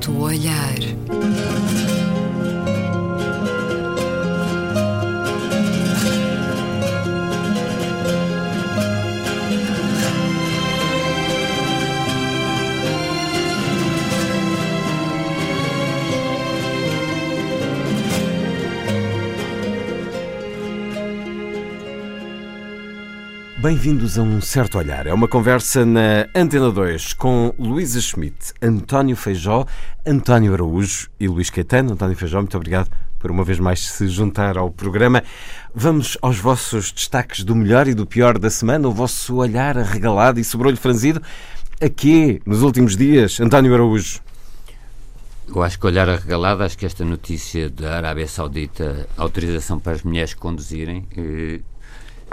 certo olhar. Bem-vindos a um certo olhar. É uma conversa na Antena 2 com Luísa Schmidt, António Feijó, António Araújo e Luís Caetano. António Feijó, muito obrigado por uma vez mais se juntar ao programa. Vamos aos vossos destaques do melhor e do pior da semana, o vosso olhar arregalado e sobrolho franzido. Aqui, nos últimos dias, António Araújo. Eu acho que olhar arregalado, acho que esta notícia da Arábia Saudita, autorização para as mulheres conduzirem, eh,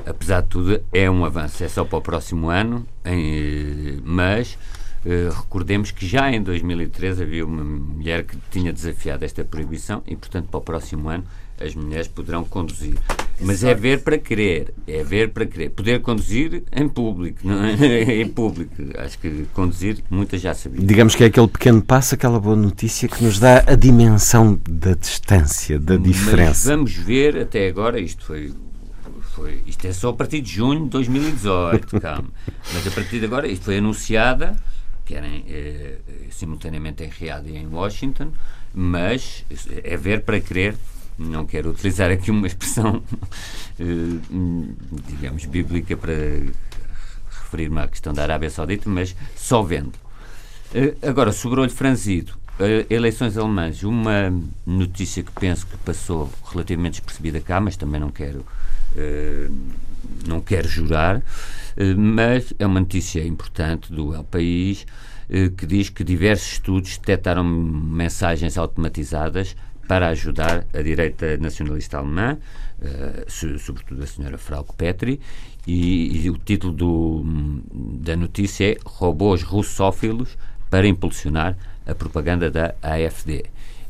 apesar de tudo, é um avanço. É só para o próximo ano, em, mas eh, recordemos que já em 2013 havia uma mulher que tinha desafiado esta proibição e, portanto, para o próximo ano as mulheres poderão conduzir. Mas é ver para querer, é ver para querer. Poder conduzir em público, não é? em público. Acho que conduzir, muitas já sabiam. Digamos que é aquele pequeno passo, aquela boa notícia que nos dá a dimensão da distância, da diferença. Mas vamos ver, até agora, isto foi foi, isto é só a partir de junho de 2018, calma. Mas a partir de agora, isto foi anunciada, querem eh, simultaneamente em Riad e em Washington, mas é ver para querer. Não quero utilizar aqui uma expressão, eh, digamos, bíblica para referir-me à questão da Arábia Saudita, mas só vendo. Eh, agora, sobre o olho franzido, eleições alemãs, uma notícia que penso que passou relativamente despercebida cá, mas também não quero eh, não quero jurar, eh, mas é uma notícia importante do El País eh, que diz que diversos estudos detectaram mensagens automatizadas para ajudar a direita nacionalista alemã, sobretudo a senhora Frauke Petri, e, e o título do, da notícia é Robôs russófilos para impulsionar a propaganda da AFD.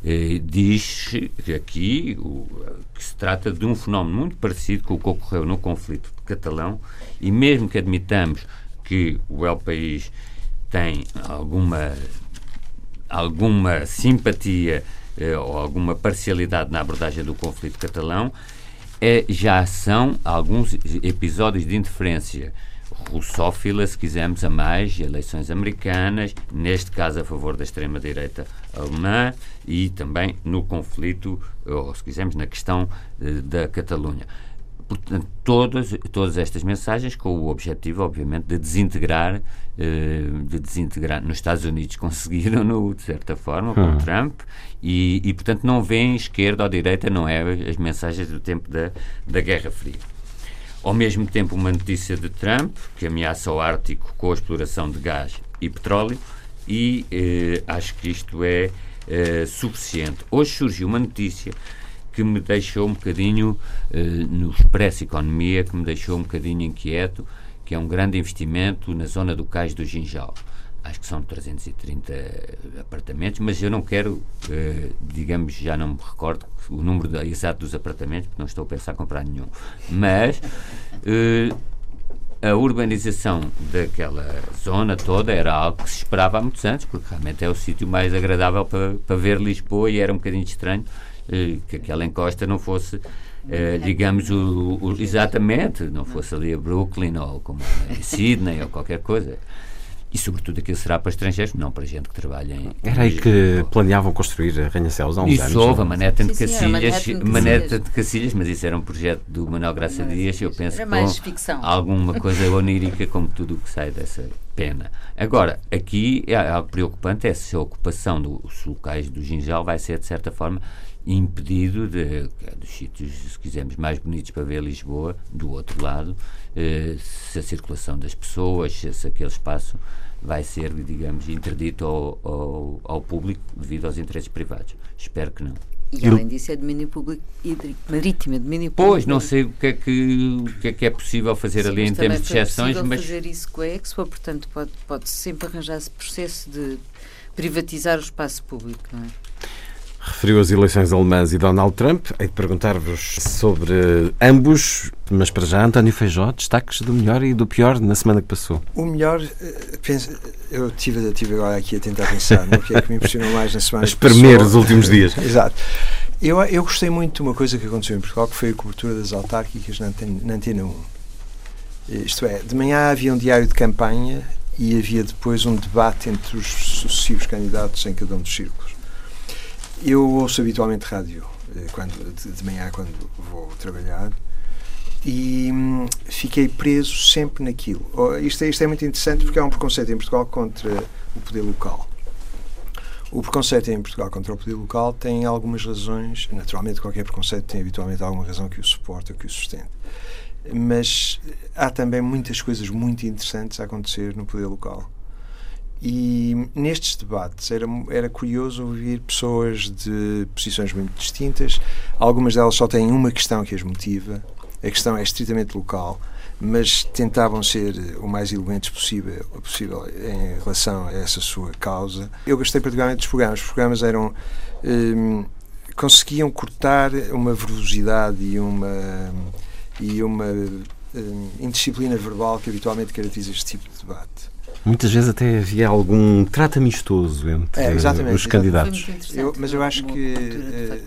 Eh, diz aqui o, que se trata de um fenómeno muito parecido com o que ocorreu no conflito catalão e mesmo que admitamos que o El País tem alguma alguma simpatia eh, ou alguma parcialidade na abordagem do conflito catalão, é, já são alguns episódios de interferência russófila, se quisermos, a mais eleições americanas, neste caso a favor da extrema-direita alemã e também no conflito, ou se quisermos, na questão eh, da Catalunha. Portanto, todas, todas estas mensagens com o objetivo, obviamente, de desintegrar, eh, de desintegrar. Nos Estados Unidos conseguiram, de certa forma, com hum. Trump, e, e, portanto, não vem esquerda ou direita, não é as mensagens do tempo da, da Guerra Fria. Ao mesmo tempo, uma notícia de Trump, que ameaça o Ártico com a exploração de gás e petróleo, e eh, acho que isto é eh, suficiente. Hoje surgiu uma notícia que me deixou um bocadinho, eh, no Expresso Economia, que me deixou um bocadinho inquieto, que é um grande investimento na zona do Cais do Ginjal acho que são 330 apartamentos, mas eu não quero, eh, digamos, já não me recordo o número exato dos apartamentos, porque não estou a pensar em comprar nenhum. Mas eh, a urbanização daquela zona toda era algo que se esperava há muitos anos, porque realmente é o sítio mais agradável para, para ver Lisboa e era um bocadinho estranho eh, que aquela encosta não fosse. Uh, digamos, o, o, exatamente, não fosse ali a Brooklyn ou como em Sydney ou qualquer coisa. E, sobretudo, aquilo será para estrangeiros, não para gente que trabalha em. Era aí que planeavam construir arranha-céus há uns isso anos. Isso houve, a Maneta de Cacilhas, Maneta de Cacilhas, mas isso era um projeto do Manuel Graça Dias, eu penso era mais ficção. alguma coisa onírica, como tudo o que sai dessa pena. Agora, aqui é algo preocupante é se a ocupação dos locais do Ginjal vai ser, de certa forma, impedido de, dos sítios, se quisermos, mais bonitos para ver Lisboa, do outro lado, eh, se a circulação das pessoas, se aquele espaço vai ser, digamos, interdito ao, ao, ao, público devido aos interesses privados. Espero que não. E além disso é domínio público hídrico, marítimo, é domínio público. Pois, não sei o que é que, o que, é, que é possível fazer Sim, ali em termos de exceções, é mas... fazer isso com a Expo, portanto pode, pode sempre arranjar esse processo de privatizar o espaço público, não é? Referiu as eleições alemãs e Donald Trump. Hei de perguntar-vos sobre ambos, mas para já, António Feijó, destaques do melhor e do pior na semana que passou. O melhor, eh, penso, eu tive, tive agora aqui a tentar pensar no que é que me impressionou mais na semana. A espremer os últimos dias. Exato. Eu, eu gostei muito de uma coisa que aconteceu em Portugal, que foi a cobertura das autárquicas na Antena, na Antena 1. Isto é, de manhã havia um diário de campanha e havia depois um debate entre os sucessivos candidatos em cada um dos círculos. Eu ouço habitualmente rádio eh, quando, de, manhã quando vou trabalhar e hum, fiquei preso sempre naquilo. Oh, isto, é, isto é muito interessante porque há um preconceito em Portugal contra o poder local. O preconceito em Portugal contra o poder local tem algumas razões. Naturalmente, qualquer preconceito tem habitualmente alguma razão que o suporta, que o sustenta. Mas há também muitas coisas muito interessantes a acontecer no poder local. E nestes debates era, era curioso ouvir pessoas de posições muito distintas. Algumas delas só têm uma questão que as motiva. A questão é estritamente local, mas tentavam ser o mais eloquentes possível, possível em relação a essa sua causa. Eu gostei particularmente dos programas. Os programas eram. Hum, conseguiam cortar uma velocidade e uma. e uma hum, indisciplina verbal que habitualmente caracteriza este tipo de debate. Muitas vezes até havia algum trato amistoso entre É, os exatamente. candidatos. Eu- mas eu acho que, interessante,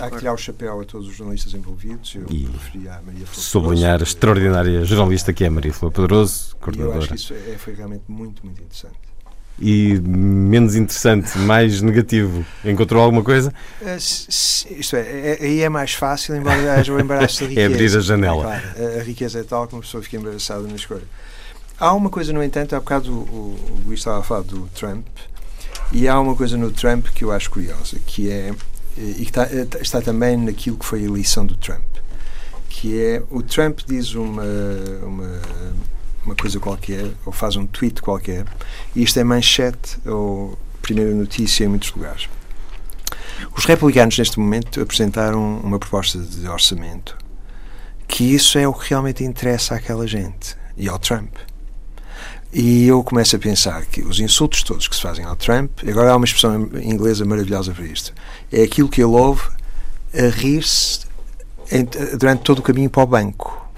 Há que tirar o chapéu a todos os jornalistas envolvidos. Eu E preferia a Maria Flor Sublinhar a extraordinária jornalista que é Maria Flor Poderoso, E eu acho coordenadora. que isso é, foi realmente muito, muito interessante. E menos interessante, mais negativo. Encontrou alguma coisa? Eh, Isto é, é- aí é mais fácil, embora haja o embaraço da riqueza. É abrir a janela. Claro, a- a riqueza é tal que uma pessoa fica embaraçada na escolha. Há uma coisa, no entanto, há bocado o, o, Luís estava a falar do Trump, e há uma coisa no Trump que eu acho curiosa, que é, eh, e que está, eh, está também naquilo que foi a eleição do Trump, que é, o Trump diz uma, uma, uma coisa qualquer, ou faz um tweet qualquer, e isto é manchete ou primeira notícia em muitos lugares. Os republicanos, neste momento, apresentaram uma proposta de orçamento que isso é o que realmente interessa àquela gente e ao Trump. E eu começo a pensar que os insultos todos que se fazem ao Trump, agora há uma expressão inglesa maravilhosa para isto, é aquilo que ele ouve a rir-se durante todo o caminho para o banco.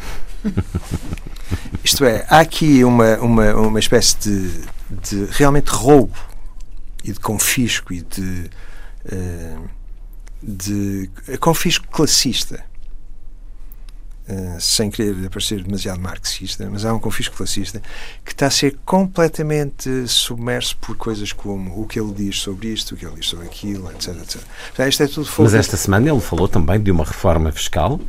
Isto é, há aqui uma, uma, uma espécie de, de realmente roubo e de confisco e de, eh, de confisco classista. Eh, sem querer parecer demasiado marxista, mas há um confisco classista que está a ser completamente submerso por coisas como o que ele diz sobre isto, o que ele diz sobre aquilo, etc. etc. Portanto, isto é tudo fogo. Mas esta semana ele falou também de uma reforma fiscal.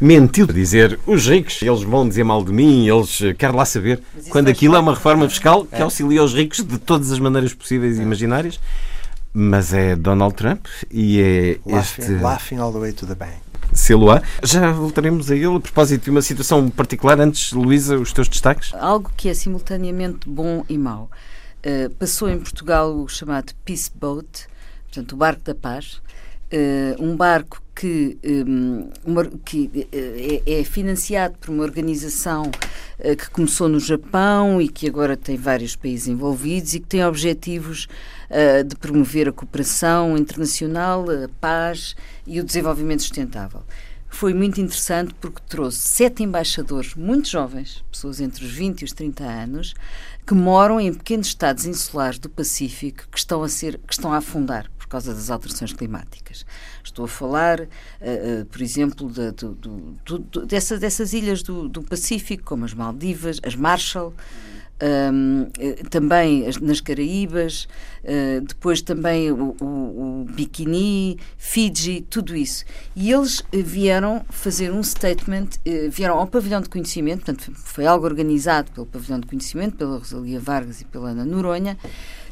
Mentiu a dizer os ricos, eles vão dizer mal de mim, eles eh, quer lá saber. Quando aquilo é uma reforma fiscal que auxilia os ricos de todas as maneiras possíveis e imaginárias. Mas é Donald Trump e é laughing, este laughing all the way to the bank. Celular. Já voltaremos a ele a propósito de uma situação particular. Antes, Luísa, os teus destaques? Algo que é simultaneamente bom e mau. Uh, passou em Portugal o chamado Peace Boat, portanto, o barco da paz. Uh, um barco que, um, uma- que uh, é, é financiado por uma organização que começou no Japão e que agora tem vários países envolvidos e que tem objetivos uh, de promover a cooperação internacional, a paz e o desenvolvimento sustentável. Foi muito interessante porque trouxe sete embaixadores muito jovens, pessoas entre os 20 e os 30 anos, que moram em pequenos estados insulares do Pacífico que estão a, ser, que estão a afundar por causa das alterações climáticas. Estou a falar, uh, uh, por exemplo, do- do- do- dessa- dessas ilhas do, do Pacífico, como as Maldivas, as Marshall, um, eh, também as- nas Caraíbas, eh, depois também o, o, o Bikini, Fiji, tudo isso. E eles eh, vieram fazer um statement, eh, vieram ao pavilhão de conhecimento, portanto foi algo organizado pelo pavilhão de conhecimento, pela Rosalia Vargas e pela Ana Noronha,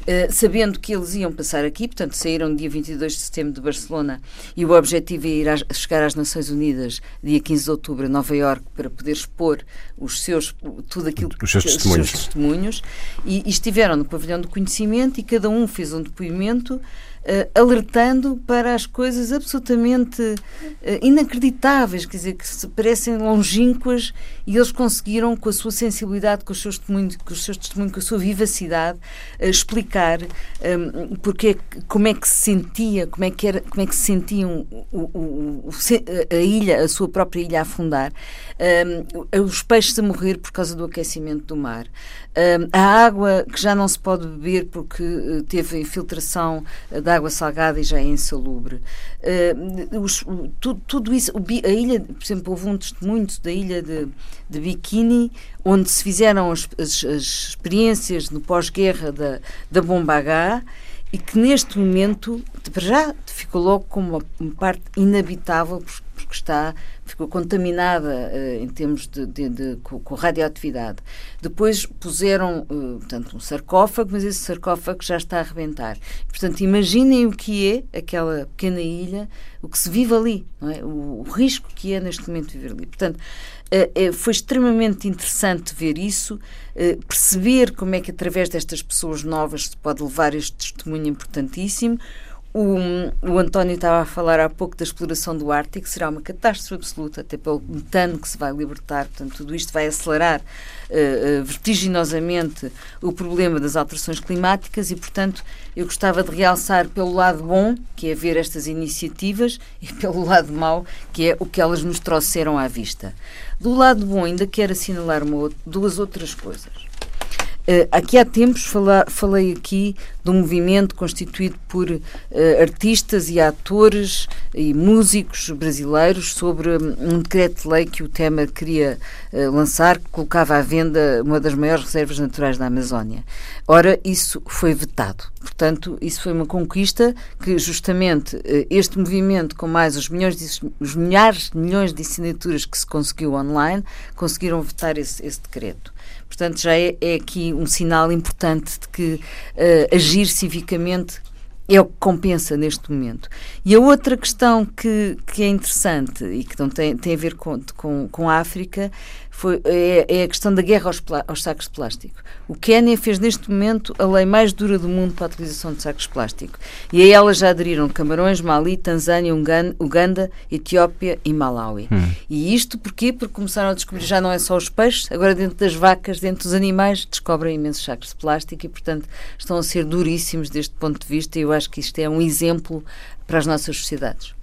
eh, sabendo que eles iam passar aqui, portanto saíram dia 22 de setembro de Barcelona e o objetivo é ir às- chegar às Nações Unidas dia 15 de outubro a Nova Iorque para poder expor os seus, tudo aquilo Os seus que- testemunhos. testemunhos e, e estiveram no pavilhão do conhecimento e cada um fez um depoimento alertando para as coisas absolutamente inacreditáveis, quer dizer, que se parecem longínquas e eles conseguiram, com a sua sensibilidade, com os seus testemunhos, com, os seus testemunhos, com a sua vivacidade, explicar um, porque, como é que se sentia, como é que, era, como é que se sentiam o, o, a ilha, a sua própria ilha a afundar, um, os peixes a morrer por causa do aquecimento do mar, um, a água que já não se pode beber porque teve infiltração de água salgada e já é insalubre. Uh, os, tudo, tudo, isso, a ilha, por exemplo, houve um testemunho da ilha de, de Bikini, onde se fizeram as, as, as experiências no pós-guerra da, da bomba H e que neste momento já ficou logo como uma parte inabitável porque está ficou contaminada uh, em termos de, de, de com, com, radioatividade. Depois puseram, uh, portanto, um sarcófago, mas esse sarcófago já está a arrebentar. Portanto, imaginem o que é aquela pequena ilha, o que se vive ali, é? o, o, risco que é neste momento viver ali. Portanto, uh, foi extremamente interessante ver isso, perceber como é que através destas pessoas novas se pode levar este testemunho importantíssimo. O, o, António estava a falar há pouco da exploração do Ártico, será uma catástrofe absoluta, até pelo metano que se vai libertar, portanto, tudo isto vai acelerar uh, vertiginosamente o problema das alterações climáticas e, portanto, eu gostava de realçar pelo lado bom, que é ver estas iniciativas, e pelo lado mau, que é o que elas nos trouxeram à vista. Do lado bom, ainda quero assinalar uma, duas outras coisas. Uh, aqui há tempos fala, falei aqui de um movimento constituído por uh, artistas e atores e músicos brasileiros sobre um decreto de lei que o tema queria uh, lançar, que colocava à venda uma das maiores reservas naturais da Amazónia. Ora, isso foi vetado. Portanto, isso foi uma conquista que justamente este movimento, com mais os milhões de, os milhares de milhões de assinaturas que se conseguiu online, conseguiram vetar esse, esse decreto. Portanto, já é, é aqui um sinal importante de que uh, agir civicamente é o que compensa neste momento. E a outra questão que, que é interessante e que não tem, tem a ver com, com, com a África foi, é, é, a questão da guerra aos, aos, sacos de plástico. O Quênia fez neste momento a lei mais dura do mundo para a utilização de sacos de plástico. E a ela já aderiram Camarões, Mali, Tanzânia, Uganda, Etiópia e Malawi. Hum. E isto porquê? Porque começaram a descobrir já não é só os peixes, agora dentro das vacas, dentro dos animais, descobrem imensos sacos de plástico e, portanto, estão a ser duríssimos deste ponto de vista e eu acho que isto é um exemplo para as nossas sociedades.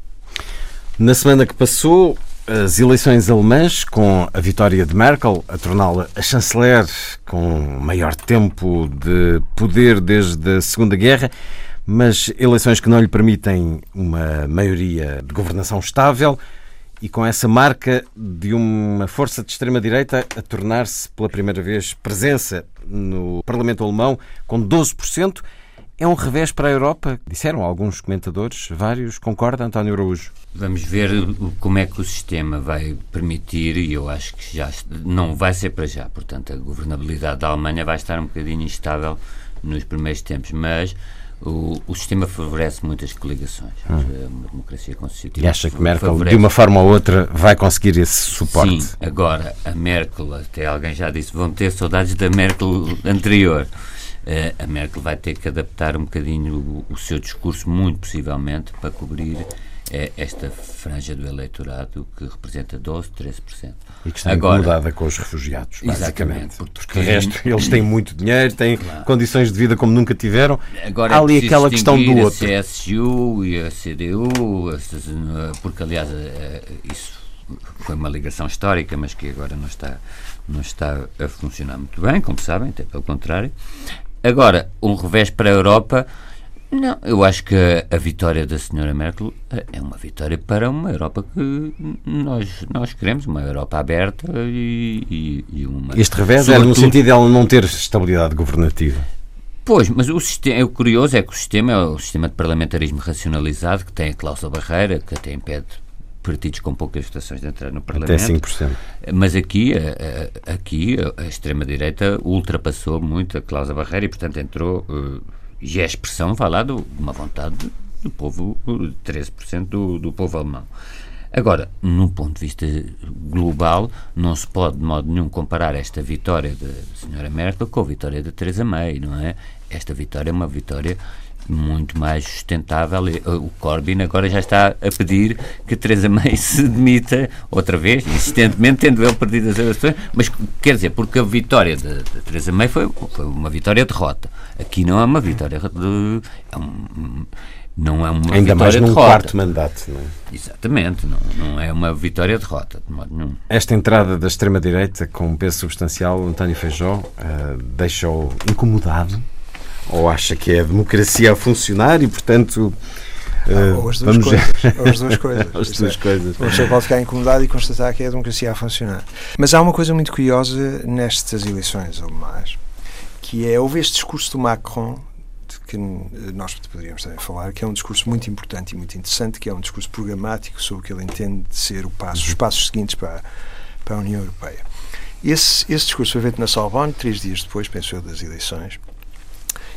Na semana que passou, as eleições alemãs, com a vitória de Merkel, a torná-la a chanceler com maior tempo de poder desde a Segunda Guerra, mas eleições que não lhe permitem uma maioria de governação estável e com essa marca de uma força de extrema-direita a tornar-se pela primeira vez presença no Parlamento Alemão com 12%. É um revés para a Europa, disseram alguns comentadores, vários. Concorda, António Araújo? Vamos ver como é que o sistema vai permitir, e eu acho que já não vai ser para já. Portanto, a governabilidade da Alemanha vai estar um bocadinho instável nos primeiros tempos, mas o, o sistema favorece muitas coligações. Hum. É uma democracia constitutiva. E acha que Merkel, favorece... de uma forma ou outra, vai conseguir esse suporte? Sim, agora, a Merkel, até alguém já disse, vão ter saudades da Merkel anterior. Eh, a Merkel vai ter que adaptar um bocadinho o, o seu discurso, muito possivelmente, para cobrir eh, esta franja do eleitorado que representa 12, 13%. E que está Agora, incomodada com os refugiados, basicamente. Porque, de resto, eles têm muito dinheiro, têm claro. condições de vida como nunca tiveram. Agora Há é ali aquela questão do outro. A CSU e a CDU, porque, aliás, eh, isso foi uma ligação histórica, mas que agora não está, não está a funcionar muito bem, como sabem, até pelo contrário. Agora, um revés para a Europa. Não, eu acho que a, vitória da senhora Merkel eh, é uma vitória para uma Europa que nós, nós queremos, uma Europa aberta e, e, e uma... Este revés é no sentido de ela não ter estabilidade governativa. Pois, mas o, sistema, o curioso é que o sistema é o sistema de parlamentarismo racionalizado, que tem a cláusula barreira, que até impede partidos com poucas votações de entrar no Parlamento. Até 5%. Mas aqui, aqui a extrema-direita ultrapassou muito a cláusula barreira e, portanto, entrou. E eh, é a expressão, vá lá, de uma vontade do povo, 13% do, do povo alemão. Agora, num ponto de vista global, não se pode de modo nenhum comparar esta vitória da senhora Merkel com a vitória da Theresa May, não é? Esta vitória é uma vitória muito mais sustentável. O Corbyn agora já está a pedir que Teresa May se demita outra vez, insistentemente, tendo ele perdido as eleições. Mas quer dizer, porque a vitória de, de Teresa May foi, foi uma vitória-derrota. Aqui não é uma vitória de. É um, não é uma Ainda vitória mais num derrota. quarto mandato, não é? Exatamente, não, não é uma vitória-derrota, de modo nenhum. Esta entrada da extrema-direita com um peso substancial, António Feijó, uh, deixou incomodado? Ou acha que é a democracia a funcionar e, portanto. Uh, ou as duas vamos coisas. ou as duas coisas. as duas é. coisas. Uma pessoa pode ficar incomodado e constatar que é a democracia a funcionar. Mas há uma coisa muito curiosa nestas eleições alemãs, que é, houve este discurso do Macron que nós poderíamos também falar, que é um discurso muito importante e muito interessante, que é um discurso programático sobre o que ele entende de ser o passo, os passos seguintes para, para a União Europeia. Esse, esse discurso foi feito na Sorbonne, três dias depois, penso eu, das eleições,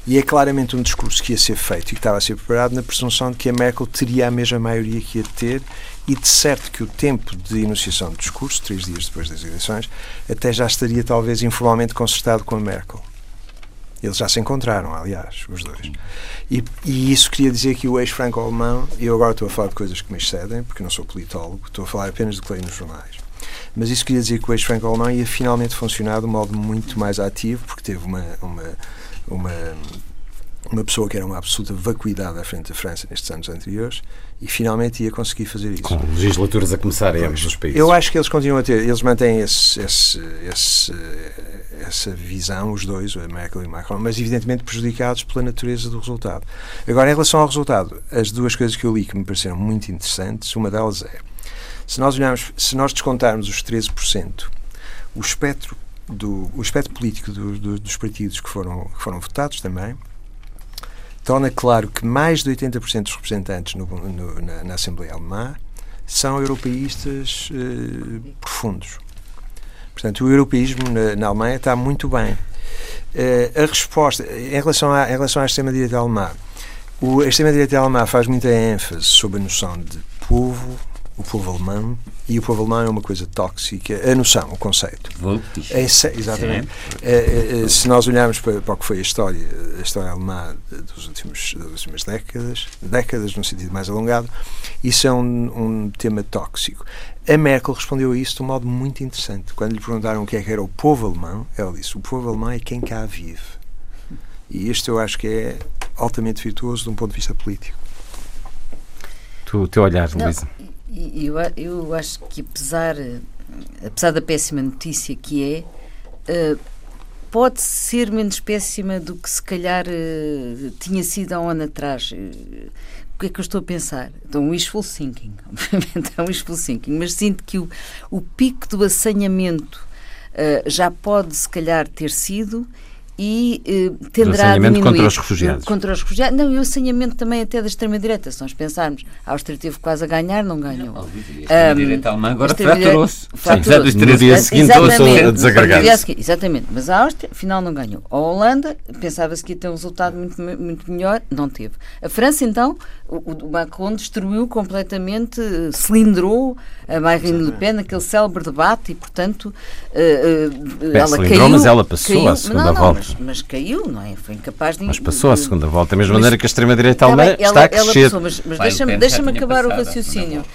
e é claramente um discurso que ia ser feito e que estava a ser preparado na presunção de que a Merkel teria a mesma maioria que ia ter e de certo que o tempo de enunciação do discurso, três dias depois das eleições, até já estaria talvez informalmente concertado com a Merkel. Eles já se encontraram, aliás, os dois. E, e isso queria dizer que o ex-franco-alemão, eu agora estou a falar de coisas que me excedem, porque não sou politólogo, estou a falar apenas do que leio nos jornais. Mas isso queria dizer que o ex-franco-alemão ia finalmente funcionar de um modo muito mais ativo, porque teve uma, uma, uma, uma pessoa que era uma absoluta vacuidade à frente da França nestes anos anteriores, e finalmente ia conseguir fazer isso. Com legislaturas a começar em ambos os países. Eu acho que eles continuam a ter, eles mantêm esse, esse, esse, essa visão, os dois, a Merkel e o Macron, mas evidentemente prejudicados pela natureza do resultado. Agora, em relação ao resultado, as duas coisas que eu li que me pareceram muito interessantes, uma delas é, se nós olharmos, se nós descontarmos os 13%, o espectro, do, o espectro político do, do, dos partidos que foram, que foram votados também, torna claro que mais de 80% dos representantes no, no, na, na, Assembleia Alemã são europeístas eh, profundos. Portanto, o europeísmo na, na Alemanha está muito bem. Uh, a resposta, em relação, à, em relação à extrema-direita alemã, o, a extrema-direita alemã faz muita ênfase sobre a noção de povo, o povo alemão, e o povo alemão é uma coisa tóxica, a noção, o conceito. É, exatamente. É, é, se nós olharmos para, para, o que foi a história, a história alemã dos últimos, das últimas décadas, décadas no sentido mais alongado, isso é um, um tema tóxico. A Merkel respondeu a isso de um modo muito interessante. Quando lhe perguntaram o que é que era o povo alemão, ela disse: o povo alemão é quem cá vive. E isto eu acho que é altamente virtuoso de um ponto de vista político. O teu olhar, Luísa. Eu, eu acho que apesar, apesar da péssima notícia que é, uh, pode ser menos péssima do que se calhar uh, tinha sido há um ano atrás. Uh, o que é que eu estou a pensar? Então, wishful thinking, obviamente é um wishful thinking, mas sinto que o, o pico do assanhamento já pode, se calhar, ter sido e eh, tenderá a diminuir. contra os refugiados. Contra os refugiados. Não, e o assanhamento também até da extrema-direita. Se nós pensarmos, a Áustria teve quase a ganhar, não ganhou. Não, a extrema-direita alemã agora fraturou-se. Fraturou-se. No dia seguinte Exatamente. Mas a Áustria, afinal, não ganhou. A Holanda, pensava-se que ia ter um resultado muito, muito melhor, não teve. A França, então, o, o Macron destruiu completamente, cilindrou a Marine Le Pen, aquele célebre debate, e, portanto, uh, uh, ela caiu. mas ela passou caiu, à segunda não, volta. Mas, mas, caiu, não é? Foi incapaz de. Mas passou à segunda volta, da mesma maneira que a extrema-direita alemã está ela, a crescer. Passou, mas, mas deixa-me deixa acabar passado, o raciocínio.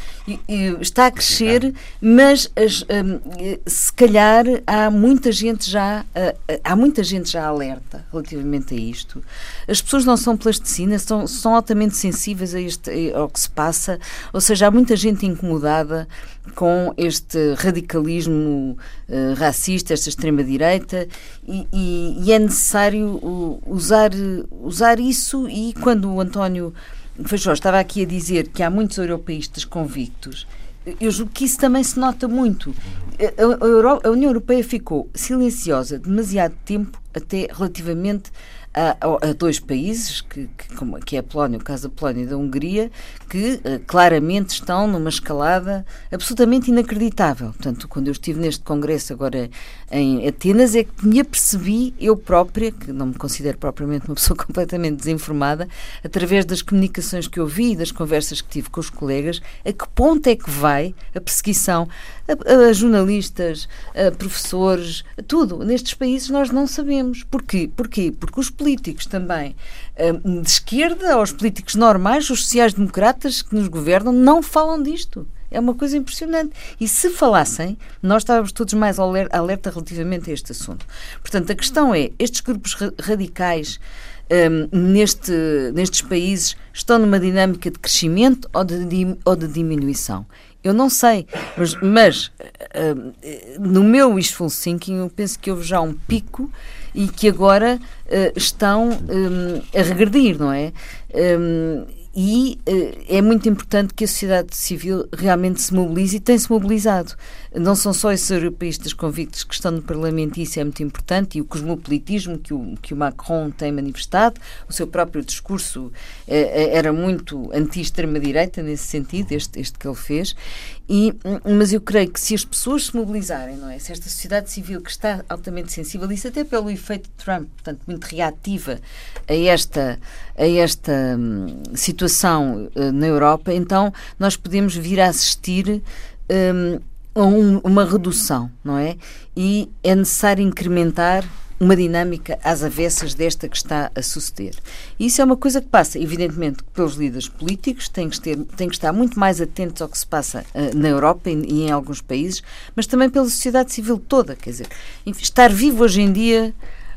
Está a crescer, mas as, um, se calhar há muita gente já uh, há muita gente já alerta relativamente a isto. As pessoas não são plasticinas, são, são altamente sensíveis a este, ao que se passa, ou seja, há muita gente incomodada com este radicalismo uh, racista, esta extrema-direita, e, e, e, é necessário usar, usar isso. E quando o António Feijó estava aqui a dizer que há muitos europeístas convictos, eu julgo que isso também se nota muito. A, a, a União Europeia ficou silenciosa demasiado tempo até relativamente a, a, dois países, que, que, que é a Polónia, o caso da Polónia e da Hungria, que uh, claramente estão numa escalada absolutamente inacreditável. Portanto, quando eu estive neste congresso agora em Atenas, é que me apercebi, eu própria, que não me considero propriamente uma pessoa completamente desinformada, através das comunicações que eu vi e das conversas que tive com os colegas, a que ponto é que vai a perseguição a, a jornalistas, a professores, a tudo. Nestes países nós não sabemos. Porquê? Porquê? Porque os políticos também hum, de esquerda, os políticos normais, os sociais-democratas que nos governam, não falam disto. É uma coisa impressionante. E se falassem, nós estávamos todos mais alerta relativamente a este assunto. Portanto, a questão é: estes grupos radicais um, neste, nestes países estão numa dinâmica de crescimento ou de, ou de diminuição? Eu não sei, mas, mas uh, no meu wishful thinking eu penso que houve já um pico e que agora uh, estão um, a regredir, não é? Um, e uh, é muito importante que a sociedade civil realmente se mobilize e tem-se mobilizado. Não são só esses europeístas convictos que estão no Parlamento, e isso é muito importante, e o cosmopolitismo que o, que o Macron tem manifestado, o seu próprio discurso uh, era muito anti-extrema-direita nesse sentido, este, este que ele fez, e, mas eu creio que se as pessoas se mobilizarem, não é? Se esta sociedade civil que está altamente sensível, isso até pelo efeito de Trump, portanto, muito reativa a esta, a esta hum, situação uh, na Europa, então nós podemos vir a assistir um, a um, uma redução, não é? E é necessário incrementar uma dinâmica às avessas desta que está a suceder. Isso é uma coisa que passa, evidentemente, pelos líderes políticos, têm que, ter, têm que estar muito mais atentos ao que se passa uh, na Europa e, e, em alguns países, mas também pela sociedade civil toda. Quer dizer, estar vivo hoje em dia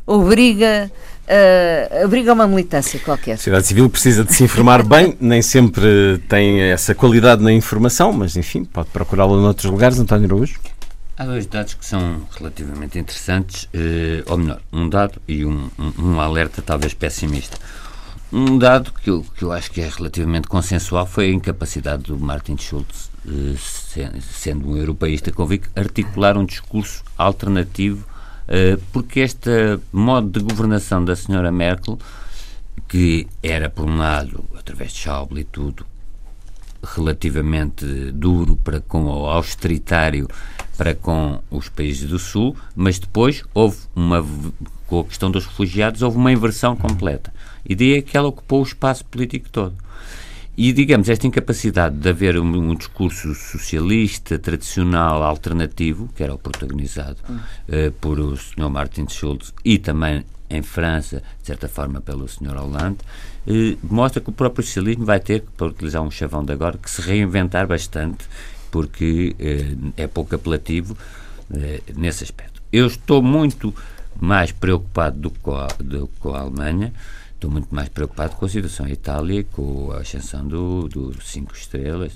obriga uh, obriga uma militância qualquer. A sociedade civil precisa de se informar bem, nem sempre tem essa qualidade na informação, mas enfim, pode procurá-la noutros lugares. António Araújo? Há dois dados que são relativamente interessantes, eh, ou melhor, um dado e um, um, um, alerta talvez pessimista. Um dado que eu, que eu acho que é relativamente consensual foi a incapacidade do Martin Schulz, eh, sendo um europeísta convicto, articular um discurso alternativo, eh, porque este modo de governação da senhora Merkel, que era, por um lado, através de Schauble e tudo, relativamente duro para com o austeritário para com os países do Sul, mas depois houve uma com a questão dos refugiados houve uma inversão completa. E daí é que ela ocupou o espaço político todo. E, digamos, esta incapacidade de haver um, um discurso socialista, tradicional, alternativo, que era o protagonizado uh, por o Sr. Martin Schulz e também em França, de certa forma, pelo Sr. Hollande, eh, mostra que o próprio socialismo vai ter, para utilizar um chavão de agora, que se reinventar bastante, porque eh, é pouco apelativo nesse aspecto. Eu estou muito mais preocupado do que com a, do, com a Alemanha, estou muito mais preocupado com a situação em Itália, com a ascensão do, do cinco estrelas,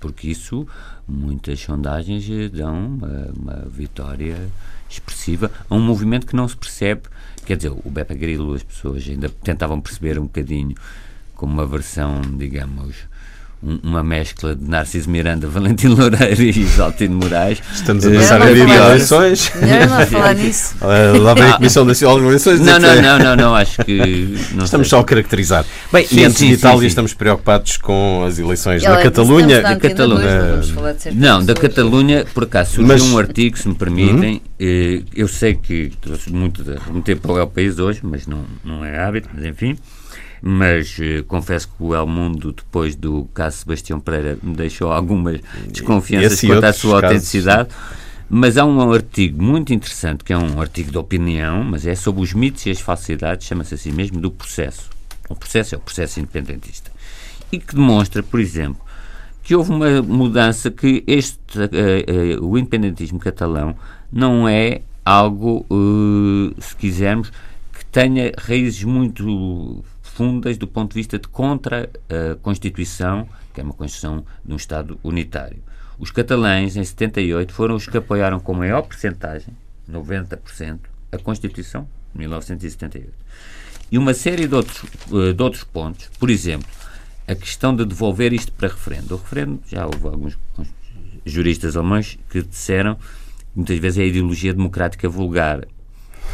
porque isso, muitas sondagens dão uma, uma vitória expressiva a um movimento que não se percebe. Quer dizer, o Beppe Grillo, as pessoas ainda tentavam perceber um bocadinho como uma versão, digamos, um, uma mescla de Narciso Miranda, Valentim Loureiro e Isaltino Moraes. Estamos a passar a vida eleições. Não, não falar nisso. Lá vem a Comissão Nacional de Eleições. Não, não, não, não, não, acho que. Não estamos sei. só a caracterizar. Bem, sim, e antes sim, de Itália, sim, estamos preocupados com as eleições da Catalunha. Da Catalunha. Não, da Catalunha, por acaso, surgiu Mas... um artigo, se me permitem. Uhum. Eh, eu sei que trouxe muito de remeter para o país hoje, mas não, não é hábito, mas enfim mas eh, confesso que o El Mundo, depois do caso Sebastião Pereira, me deixou algumas desconfianças quanto à sua autenticidade. Mas há um artigo muito interessante, que é um artigo de opinião, mas é sobre os mitos e as falsidades, chama-se assim mesmo, do processo. O processo é o processo independentista. E que demonstra, por exemplo, que houve uma mudança que este, uh, uh, o independentismo catalão não é algo, uh, se quisermos, que tenha raízes muito fundas do ponto de vista de contra a Constituição, que é uma Constituição de um Estado unitário. Os catalães, em 78, foram os que apoiaram com maior percentagem, 90%, a Constituição de 1978. E uma série de outros, eh, de outros pontos, por exemplo, a questão de devolver isto para referendo. O referendo, já houve alguns juristas alemães que disseram muitas vezes é a ideologia democrática vulgar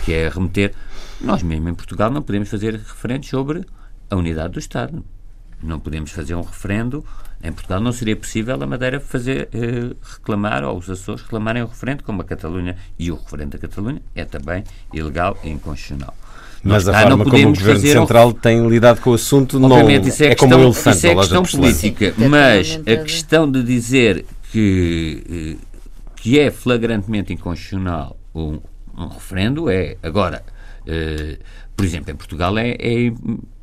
que é remeter. Nós mesmo em Portugal não podemos fazer referendos sobre a unidade do Estado. Não podemos fazer um referendo. Em Portugal não seria possível a Madeira fazer eh, reclamar, ou os Açores reclamarem o referendo, como a Catalunha. E o referendo da Catalunha é também ilegal e inconstitucional. Mas Nós, a forma como o Governo Central tem lidado com o assunto não isso é, é questão, como um elefante Isso é questão política, mas a questão de dizer que, eh, que é flagrantemente inconstitucional um, um referendo é. Agora, uh, por exemplo, em Portugal é, é,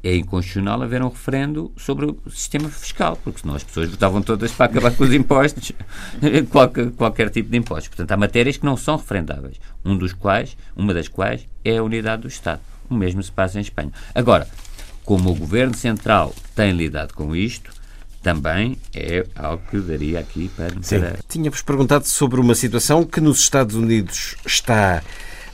é, inconstitucional haver um referendo sobre o sistema fiscal, porque senão as pessoas votavam todas para acabar com os impostos, qualquer, qualquer tipo de impostos. Portanto, há matérias que não são referendáveis, um dos quais, uma das quais é a unidade do Estado. O mesmo se passa em Espanha. Agora, como o Governo Central tem lidado com isto, também é algo que daria aqui para... Sim. Para... Tinha-vos perguntado sobre uma situação que nos Estados Unidos está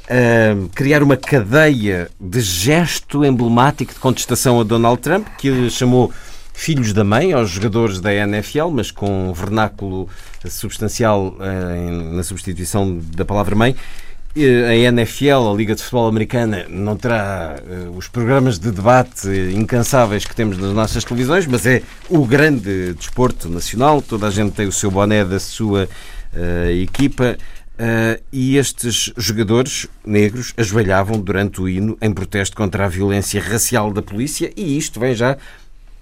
a criar uma cadeia de gesto emblemático de contestação a Donald Trump, que chamou filhos da mãe aos jogadores da NFL, mas com um vernáculo substancial eh, na substituição da palavra mãe a NFL, a Liga de Futebol Americana, não terá uh, os programas de debate incansáveis que temos nas nossas televisões, mas é o grande desporto nacional. Toda a gente tem o seu boné da sua uh, equipa. Uh, e estes jogadores negros ajoelhavam durante o hino em protesto contra a violência racial da polícia, e isto vem já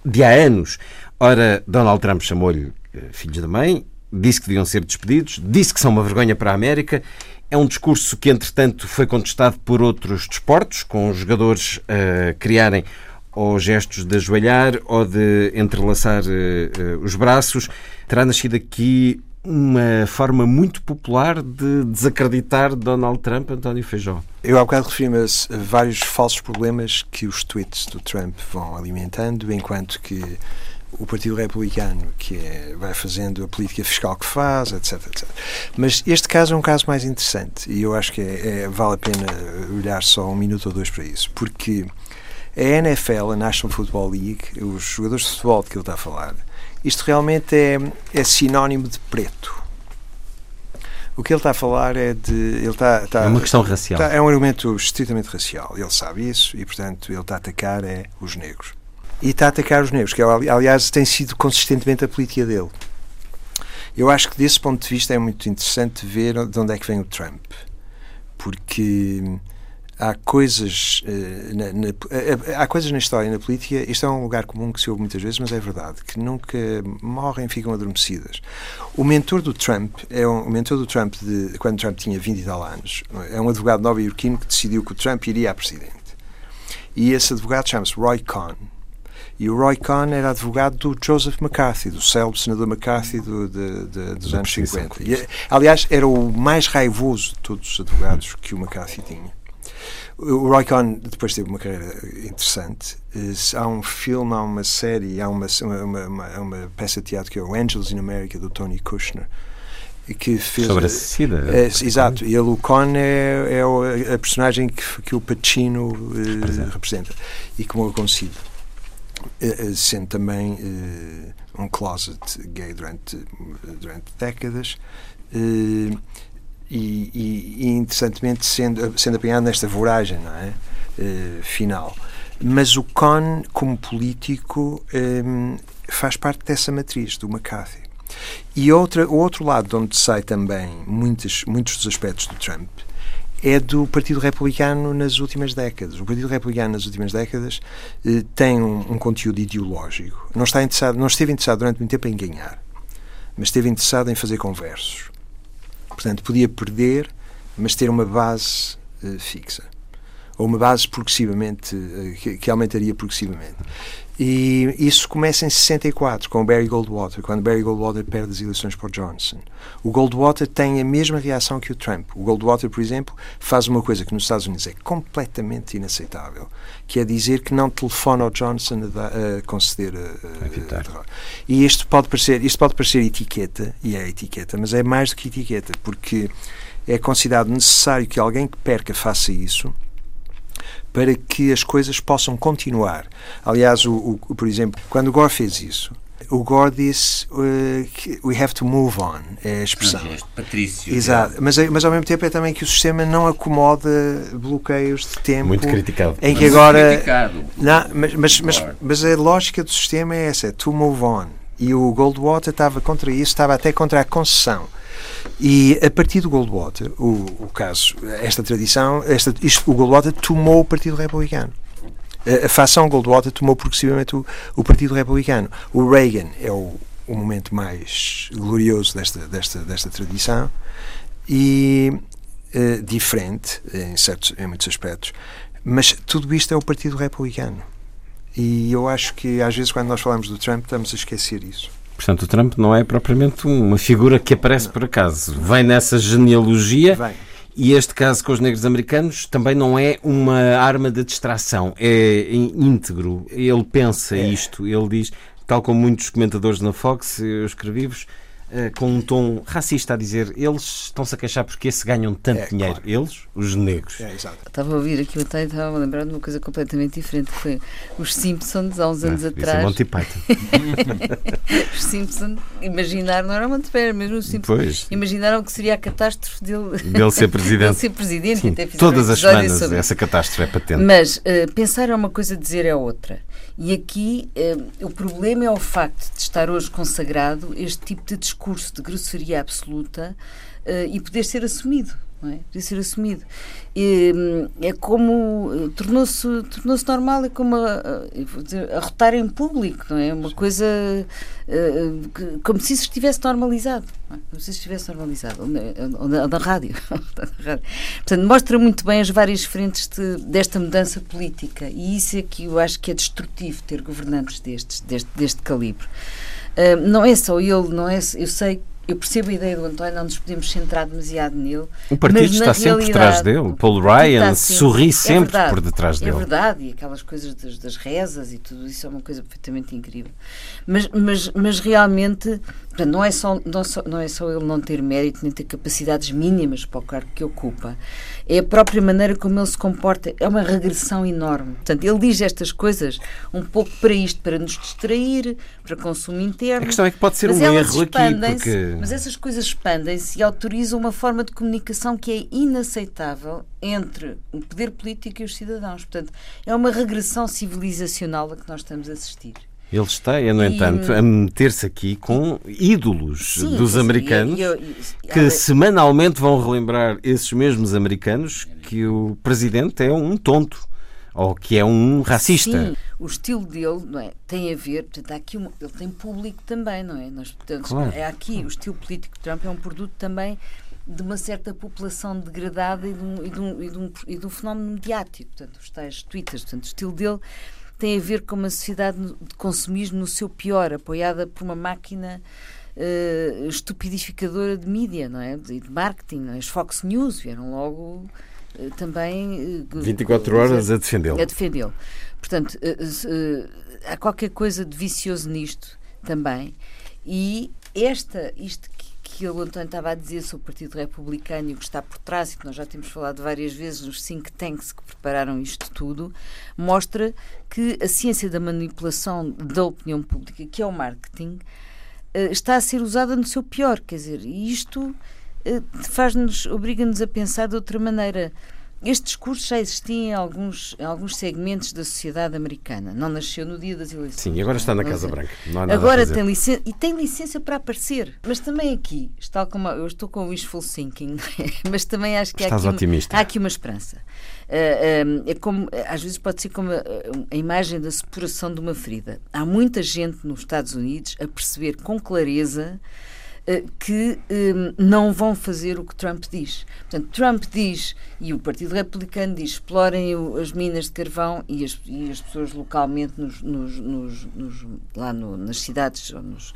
de há anos. Ora, Donald Trump chamou-lhe filhos da mãe, disse que deviam ser despedidos, disse que são uma vergonha para a América é um discurso que, entretanto, foi contestado por outros desportos, com os jogadores uh, criarem ou gestos de ajoelhar ou de entrelaçar uh, uh, os braços. Terá nascido aqui uma forma muito popular de desacreditar Donald Trump, António Feijó. Eu há bocado referi-me a vários falsos problemas que os tweets do Trump vão alimentando, enquanto que o Partido Republicano, que é, vai fazendo a política fiscal que faz, etc, etc. Mas este caso é um caso mais interessante e eu acho que é, é, vale a pena olhar só um minuto ou dois para isso, porque a NFL, a National Football League, os jogadores de futebol de que ele está a falar, isto realmente é, é sinónimo de preto. O que ele está a falar é de. Ele está, está, é uma questão racial. Está, é um argumento estritamente racial. Ele sabe isso e, portanto, ele está a atacar é os negros e está a atacar os negros, que aliás tem sido consistentemente a política dele. Eu acho que desse ponto de vista é muito interessante ver de onde é que vem o Trump, porque há coisas uh, na, na, uh, há coisas na história e na política isto é um lugar comum que se ouve muitas vezes mas é verdade que nunca morrem ficam adormecidas o mentor do Trump é um, o mentor do Trump de quando Trump tinha 20 e tal anos é um advogado nova-iorquino que decidiu que o Trump iria a presidente e esse advogado chama-se Roy Cohn e o Roy Cohn era advogado do Joseph McCarthy, do célebre senador McCarthy do, de, de, dos anos 50. E, aliás, era o mais raivoso de todos os advogados que o McCarthy tinha. O Roy Cohn depois teve uma carreira interessante. Há um filme, há uma série, há uma, uma, uma, uma peça de teatro que é o Angels in America, do Tony Kushner, que fez sobre a SIDA. É, exato, e ele, o Con é, é a personagem que, que o Pacino eh, representa e como. Eh, eh, sendo também um closet gay durante, durante décadas e, e, e, interessantemente sendo, sendo apanhado nesta voragem não é? Uh, final. Mas o Con, como político, um, faz parte dessa matriz do McCarthy. E outra, o outro lado de onde sai também muitos, muitos dos aspectos do Trump é do Partido Republicano nas últimas décadas. O Partido Republicano nas últimas décadas eh, tem um, um, conteúdo ideológico. Não, está interessado, não esteve interessado durante muito tempo em ganhar, mas esteve interessado em fazer conversos. Portanto, podia perder, mas ter uma base eh, fixa. Ou uma base progressivamente, eh, que, que aumentaria progressivamente. E isso começa em 64, com o Barry Goldwater, quando Barry Goldwater perde as eleições para Johnson. O Goldwater tem a mesma reação que o Trump. O Goldwater, por exemplo, faz uma coisa que nos Estados Unidos é completamente inaceitável, que é dizer que não telefona ao Johnson a, a conceder a, a, a E isto pode parecer, isto pode parecer etiqueta, e é etiqueta, mas é mais do que etiqueta, porque é considerado necessário que alguém que perca faça isso para que as coisas possam continuar. Aliás, o, o, por exemplo, quando o Gore fez isso, O Gore disse uh, we have to move on, é a expressão. Gesto patrício. Exato, mas, mas ao mesmo tempo é também que o sistema não acomoda bloqueios de tempo. Muito criticado. Em que Muito agora. criticado. Não, mas, mas, mas, mas a lógica do sistema é essa, é to move on. E o Goldwater estava contra isso, estava até contra a concessão. E a partir do Goldwater, o, o caso, esta tradição, esta, isto, o Goldwater tomou o Partido Republicano. A, a facção Goldwater tomou progressivamente o, o Partido Republicano. O Reagan é o, o momento mais glorioso desta, desta, desta tradição e eh, diferente em, certos, em muitos aspectos. Mas tudo isto é o Partido Republicano. E eu acho que às vezes quando nós falamos do Trump estamos a esquecer isso. Portanto, o Trump não é propriamente uma figura que aparece por acaso. Vem nessa genealogia. Vem. E este caso com os negros americanos também não é uma arma de distração, é íntegro. Ele pensa É. isto, ele diz, tal como muitos comentadores na Fox, eu escrevi-vos, com um tom racista a dizer eles estão-se a queixar porque se ganham tanto É, dinheiro. claro. Eles, os negros. É. Estava a ouvir aqui o António e estava a lembrar de uma coisa completamente diferente, que foi os Simpsons, há uns anos Ah, isso é atrás. Monty Python. Os Simpsons imaginaram, não era Monty Python, mesmo os Simpsons, Pois, imaginaram que seria a catástrofe dele, dele ser dele presidente. ser presidente. Sim, todas um as semanas sobre essa catástrofe é patente. Mas eh, pensar é uma coisa, dizer é outra. E aqui eh, o problema é o facto de estar hoje consagrado este tipo de discurso de grosseria absoluta eh, e poder ser assumido. Não é? Poder ser assumido. E, hum, é como. eh, Tornou-se tornou normal, é como a, a, dizer, a rotar em público, não é? Uma coisa. eh, que- como se isso estivesse normalizado. é? Como se isso estivesse normalizado. Ou na, ou na- ou na rádio. Portanto, mostra muito bem as várias frentes de- desta mudança política. E isso é que eu acho que é destrutivo ter governantes destes, deste, deste calibre. Ah, não é só ele, não é. Eu sei, eu percebo a ideia do António, não nos podemos centrar demasiado nele. O partido mas na está sempre por trás dele. o Paul Ryan sempre- sorri é sempre verdade, por detrás É dele. verdade, e aquelas coisas das, das rezas e tudo isso é uma coisa perfeitamente incrível. Mas, mas, mas realmente, portanto, não é, só, não, só, não é só ele não ter mérito nem ter capacidades mínimas para o cargo que ocupa, é a própria maneira como ele se comporta, é uma regressão enorme. Portanto, ele diz estas coisas um pouco para isto, para nos distrair, para consumo interno. A questão é que pode ser Mas um erro aqui, porque. Mas essas coisas expandem-se e autorizam uma forma de comunicação que é inaceitável entre o poder político e os cidadãos. Portanto, é uma regressão civilizacional a que nós estamos a assistir. Ele está, é, no E- entanto, a meter-se aqui com ídolos Sim, dos americanos e- e- e- que ela- semanalmente vão relembrar esses mesmos americanos que o presidente é um tonto ou que é um racista. Sim, o estilo dele não é, tem a ver, portanto, aqui uma- ele tem público também, não é? Nós, portanto, Claro. é aqui o estilo político de Trump é um produto também de uma certa população degradada e de um, e de um, e de um, e de um fenómeno mediático, portanto, os tais twitters, portanto, o estilo dele tem a ver com uma sociedade de consumismo no seu pior, apoiada por uma máquina eh, estupidificadora de mídia, não é? De, de marketing, não é? As Fox News vieram logo eh, também eh, 24 horas a defendê-lo. a defendê-lo. Portanto, há qualquer coisa de vicioso nisto também. E esta, isto que, o António estava a dizer sobre o Partido Republicano e o que está por trás, e que nós já temos falado várias vezes nos think tanks que prepararam isto tudo, mostra que a ciência da manipulação da opinião pública, que é o marketing, eh, está a ser usada no seu pior. Quer dizer, e isto eh, faz-nos, obriga-nos a pensar de outra maneira. Este discurso já existia em alguns, em alguns segmentos da sociedade americana. Não nasceu no dia das eleições. Sim, agora está na Casa. Branca. Agora tem licença e tem licença para aparecer. Mas também aqui, está como eu estou com o wishful thinking, mas também acho que há aqui, otimista. há aqui uma esperança. Ah, ah, é como, às vezes pode ser como a, a imagem da supuração de uma ferida. Há muita gente nos Estados Unidos a perceber com clareza que hum, não vão fazer o que Trump diz. Portanto, Trump diz, e o Partido Republicano diz, explorem o- as minas de carvão e as, e as pessoas localmente nos, nos- nos- nos- lá no- nas cidades ou nos,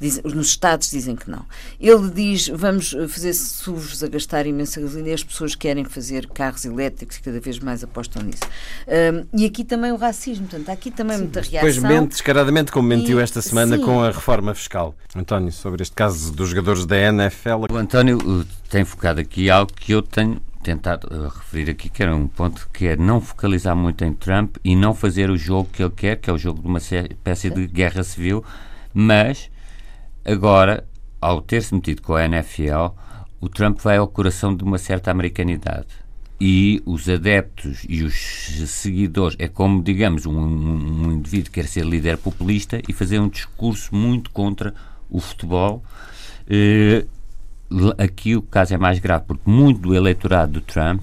dizem- nos estados dizem que não. Ele diz, vamos eh, fazer SUVs a gastar imensa gasolina e as pessoas querem fazer carros elétricos e cada vez mais apostam nisso. Hum, e aqui também o racismo, portanto, há aqui também muita Depois reação. mente descaradamente como mentiu E- esta semana sim. com a reforma fiscal. António, sobre este caso dos jogadores da NFL. O António uh, tem focado aqui algo que eu tenho tentado uh, referir aqui, que era um ponto que é não focalizar muito em Trump e não fazer o jogo que ele quer, que é o jogo de uma espécie de guerra civil, Mas, agora, ao ter-se metido com a NFL, o Trump vai ao coração de uma certa americanidade. E os adeptos e os seguidores, é como, digamos, um, um, um indivíduo que quer ser líder populista e fazer um discurso muito contra o futebol. Eh, aqui o caso é mais grave, porque muito do eleitorado do Trump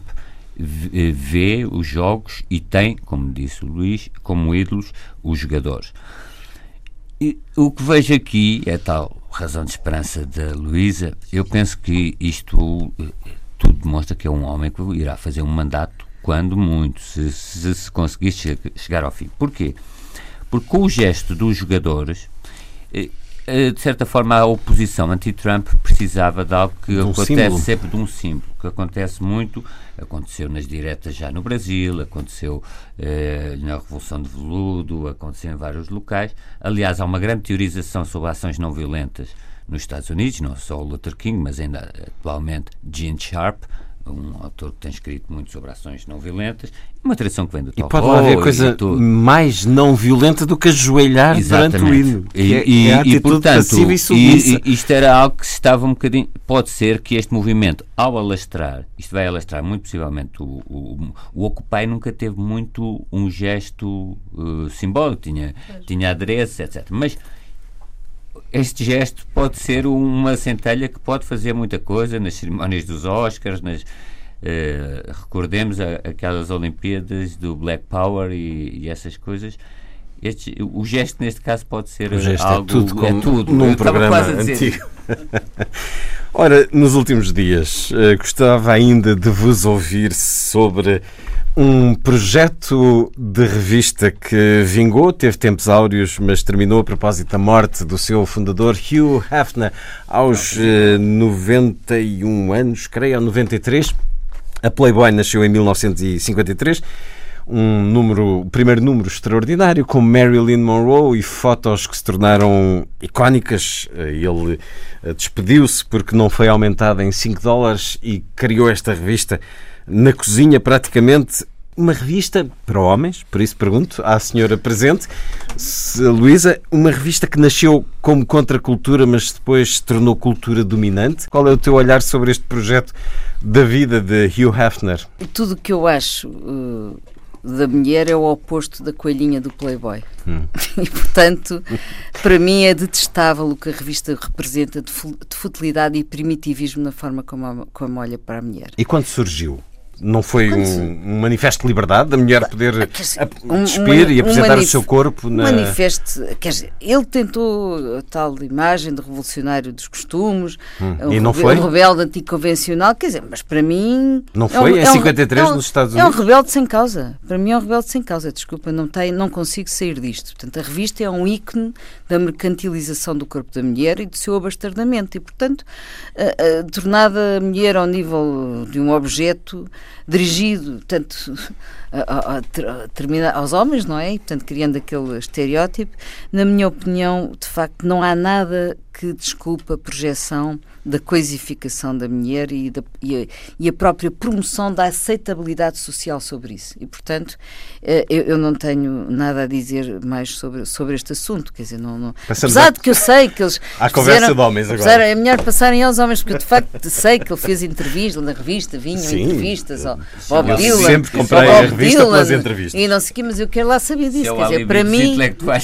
eh, vê os jogos e tem, como disse o Luís, como ídolos os jogadores. E o que vejo aqui é tal razão de esperança da Luísa. Eu penso que isto eh, tudo demonstra que é um homem que irá fazer um mandato quando muito, se, se, se conseguir chegar ao fim. Porquê? Porque com o gesto dos jogadores, de certa forma, a oposição anti-Trump precisava de algo que de um acontece símbolo. sempre de um símbolo, que acontece muito, aconteceu nas diretas já no Brasil, aconteceu eh, na Revolução de Veludo, aconteceu em vários locais. Aliás, há uma grande teorização sobre ações não violentas nos Estados Unidos, não só o Luther King, mas ainda atualmente Gene Sharp, um autor que tem escrito muito sobre ações não violentas, uma tradição que vem do E pode lá haver coisa mais não violenta do que ajoelhar Exatamente. durante o hino. E, é, e, é e portanto, e, e, isto era algo que estava um bocadinho. Pode ser que este movimento, ao alastrar, isto vai alastrar muito possivelmente, o, o, o Occupy nunca teve muito um gesto uh, simbólico, tinha, tinha adereço, etc. Mas este gesto pode ser uma centelha que pode fazer muita coisa nas cerimónias dos Oscars, nas, eh, recordemos a, aquelas Olimpíadas do Black Power e, e essas coisas. Este, o gesto neste caso pode ser é algo é tudo, como é tudo. num Eu programa antigo. Ora, nos últimos dias uh, gostava ainda de vos ouvir sobre um projeto de revista que vingou, teve tempos áureos, mas terminou a propósito da morte do seu fundador, Hugh Hefner, aos eh, 91 anos, creio, 93. A Playboy nasceu em 1953 um número, o primeiro número extraordinário com Marilyn Monroe e fotos que se tornaram icónicas. Eh, ele eh, despediu-se porque não foi aumentada em 5 dólares e criou esta revista na cozinha, praticamente uma revista para homens, por isso pergunto à senhora presente, Luísa, uma revista que nasceu como contracultura, mas depois se tornou cultura dominante. Qual é o teu olhar sobre este projeto da vida de Hugh Hefner? Tudo o que eu acho uh, da mulher é o oposto da coelhinha do Playboy. Hum. E, portanto, para mim é detestável o que a revista representa de futilidade e primitivismo na forma como, como olha para a mulher. E quando surgiu? Não foi um, um, manifesto de liberdade da mulher poder dizer, um, despir um, e apresentar o seu corpo na... manifesto, quer dizer, ele tentou a tal imagem de revolucionário dos costumes, hum. um, e não foi? um rebelde anticonvencional, quer dizer, mas para mim... Não foi? É, em 53 é nos Estados Unidos? É um rebelde sem causa. Para mim é um rebelde sem causa, desculpa, não, tem, não consigo sair disto. Portanto, a revista é um ícone da mercantilização do corpo da mulher e do seu abastardamento e, portanto, a, a, tornada a mulher ao nível de um objeto dirigido tanto aos homens, não é? E, portanto, criando aquele estereótipo. Na minha opinião, de facto, não há nada que desculpa a projeção da coisificação da mulher e, da, e, a, e, a, própria promoção da aceitabilidade social sobre isso. E, portanto, eh, eu, eu, não tenho nada a dizer mais sobre, sobre este assunto. Quer dizer, não, não apesar a... de que eu sei que eles. Há conversa de homens agora. É melhor passarem aos homens, porque eu de facto sei que ele fez entrevistas na revista, vinham Sim, entrevistas ao Bob Dylan. sempre comprei a revista Dylan, pelas entrevistas. E não sei o quê, mas eu quero lá saber disso. É quer dizer, para mim.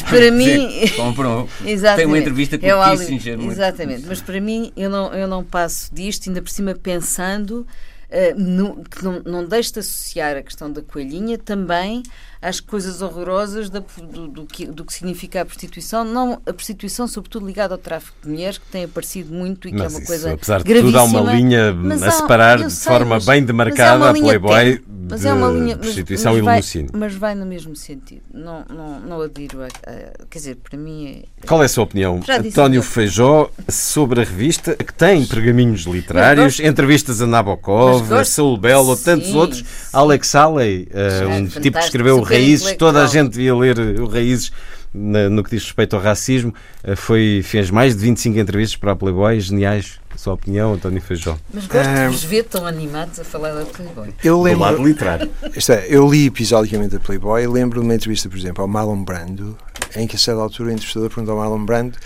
Para mim. Compram. Tem uma entrevista com é o Kissinger. Exatamente, mas para mim, eu não, eu não passo disto, ainda por cima pensando uh, no, que não, não deixe de associar a questão da coelhinha também às coisas horrorosas da, do, do, que, do que significa a prostituição, não a prostituição, sobretudo ligada ao tráfico de mulheres, que tem aparecido muito e que mas é uma isso, coisa apesar de tudo, há uma linha a separar de sei, forma mas, bem demarcada é a Playboy mas de é uma linha, prostituição mas, mas e Mas vai no mesmo sentido. Não, não, não adiro a, a, Quer dizer, para mim é. Qual é a sua opinião, António Feijó, sobre a revista que tem pergaminhos literários, entrevistas a Nabokov, a Saul Belo, tantos outros, Alex Haley, uh, um tipo que escreveu Raízes, toda a gente devia ler o Raízes no que diz respeito ao racismo. Eh, foi, fez mais de 25 entrevistas para a Playboy, geniais. A sua opinião, António Feijó. Mas gosto de vos ver tão animados a falar da Playboy. Eu lembro, Do lado literário. Isto é, eu li episodicamente a Playboy e lembro de uma entrevista, por exemplo, ao Marlon Brando, em que a certa altura o entrevistador perguntou ao Marlon Brando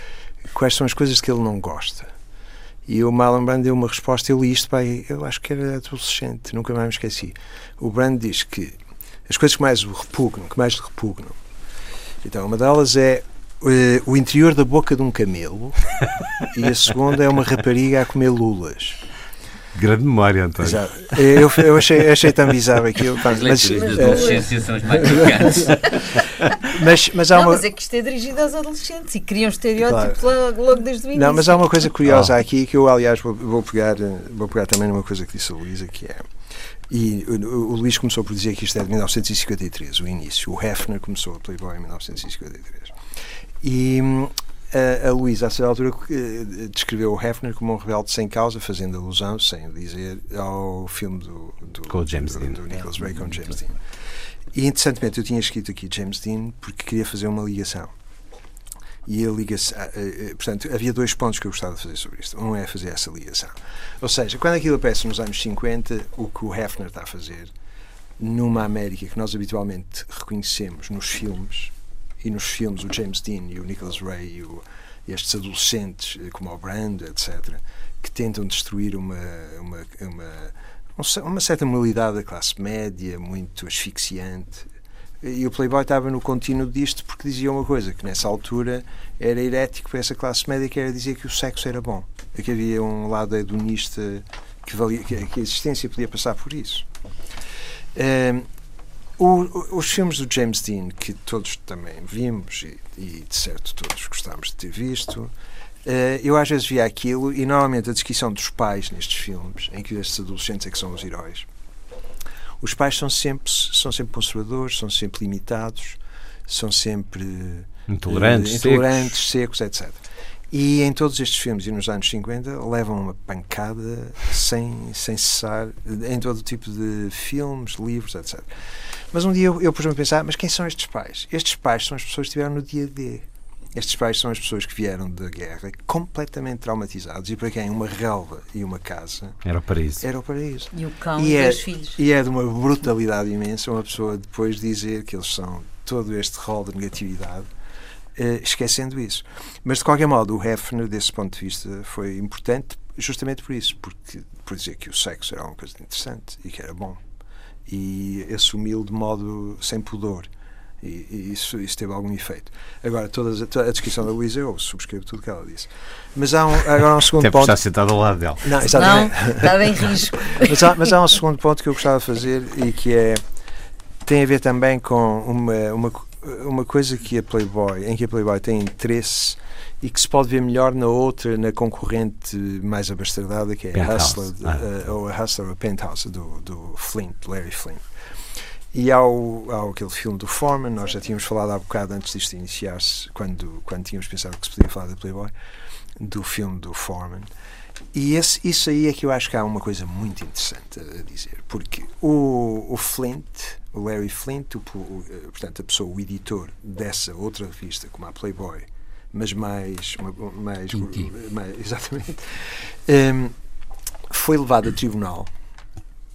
quais são as coisas que ele não gosta. E o Marlon Brando deu uma resposta, eu li isto, pai, eu acho que era adolescente, nunca mais me esqueci. O Brando diz que as coisas que mais o repugnam, que mais lhe repugnam, então uma delas é uh, o interior da boca de um camelo e a segunda é uma rapariga a comer lulas. Grande memória, António. Exato. Eu, eu achei, achei tão bizarro aquilo. As Mas, leituras da eh, adolescência são as mais picantes. mas, mas há Não, uma. mas é que isto é dirigido aos adolescentes e criam estereótipos logo, logo desde o início. Não, mas há uma coisa curiosa Oh. aqui que eu, aliás, vou, vou, pegar, eh, vou pegar também numa coisa que disse a Luísa, que é. E o, o Luís começou por dizer que isto é de 1953, o início. O Hefner começou a Playboy em 1953. E a, a Luísa, a certa altura, eh, descreveu o Hefner como um rebelde sem causa, fazendo alusão, sem o dizer, ao filme do, do, Com James do, Dean. do Nicholas Ray com James Dean. E interessantemente, eu tinha escrito aqui James Dean porque queria fazer uma ligação. E a ligação, ah, ah, portanto, havia dois pontos que eu gostava de fazer sobre isto. Um é fazer essa ligação. Ou seja, quando aquilo aparece nos anos 50, o que o Hefner está a fazer numa América que nós habitualmente reconhecemos nos filmes, e nos filmes o James Dean e o Nicholas Ray e o, estes adolescentes eh, como o Brando, etc., que tentam destruir uma, uma, uma, um uma certa moralidade da classe média, muito asfixiante. E o Playboy estava no contínuo disto porque dizia uma coisa, que nessa altura era herético para essa classe média, que era dizer que o sexo era bom. Que havia um lado hedonista que, valia, que a existência podia passar por isso. Ehm, o- o- os filmes do James Dean, que todos também vimos e, e de certo todos gostámos de ter visto, eh, eu às vezes via aquilo e normalmente a descrição dos pais nestes filmes, em que estes adolescentes é que são os heróis, os pais são sempre, são sempre conservadores, são sempre limitados, são sempre Intolerantes, eh, secos. intolerantes secos, etc. E em todos estes filmes e nos anos 50 levam uma pancada sem, sem cessar em todo tipo de filmes, livros, etc. Mas um dia eu, eu pus-me a pensar, mas quem são estes pais? Estes pais são as pessoas que estiveram no dia D. Estes pais são as pessoas que vieram da guerra completamente traumatizados e para quem uma relva e uma casa Era o paraíso. era o paraíso. E o cão E e, é- dois filhos. E é de uma brutalidade imensa uma pessoa depois dizer que eles são todo este rol de negatividade, eh, esquecendo isso. Mas de qualquer modo, o Hefner, desse ponto de vista, foi importante justamente por isso, porque por dizer que o sexo era uma coisa interessante e que era bom. E assumiu de modo sem pudor. E, e isso, isso teve algum efeito. Agora, todas, toda a descrição da Luísa, eu subscrevo tudo o que ela disse. Mas há um, agora há um segundo Até porque ponto. está sentado ao lado dela. Não, Não, exatamente. estava em risco. Mas há, mas há um segundo ponto que eu gostava de fazer e que é tem a ver também com uma, uma, uma coisa que a Playboy, em que a Playboy tem interesse e que se pode ver melhor na outra, na concorrente mais abastardada, que é a Penthouse. Hustler, de- Ah. eh, ou a Hustler a Penthouse do, do Flint, Larry Flint. E há, o, há aquele filme do Foreman, nós já tínhamos falado há bocado antes disto iniciar-se, quando, quando tínhamos pensado que se podia falar da Playboy, do filme do Foreman. E esse, isso aí é que eu acho que há uma coisa muito interessante a dizer, porque o, o Flint, o Larry Flint, o, o, eh, portanto, a pessoa, o editor dessa outra revista, como a Playboy, mas mais. mais, mais exatamente. em, foi levado a tribunal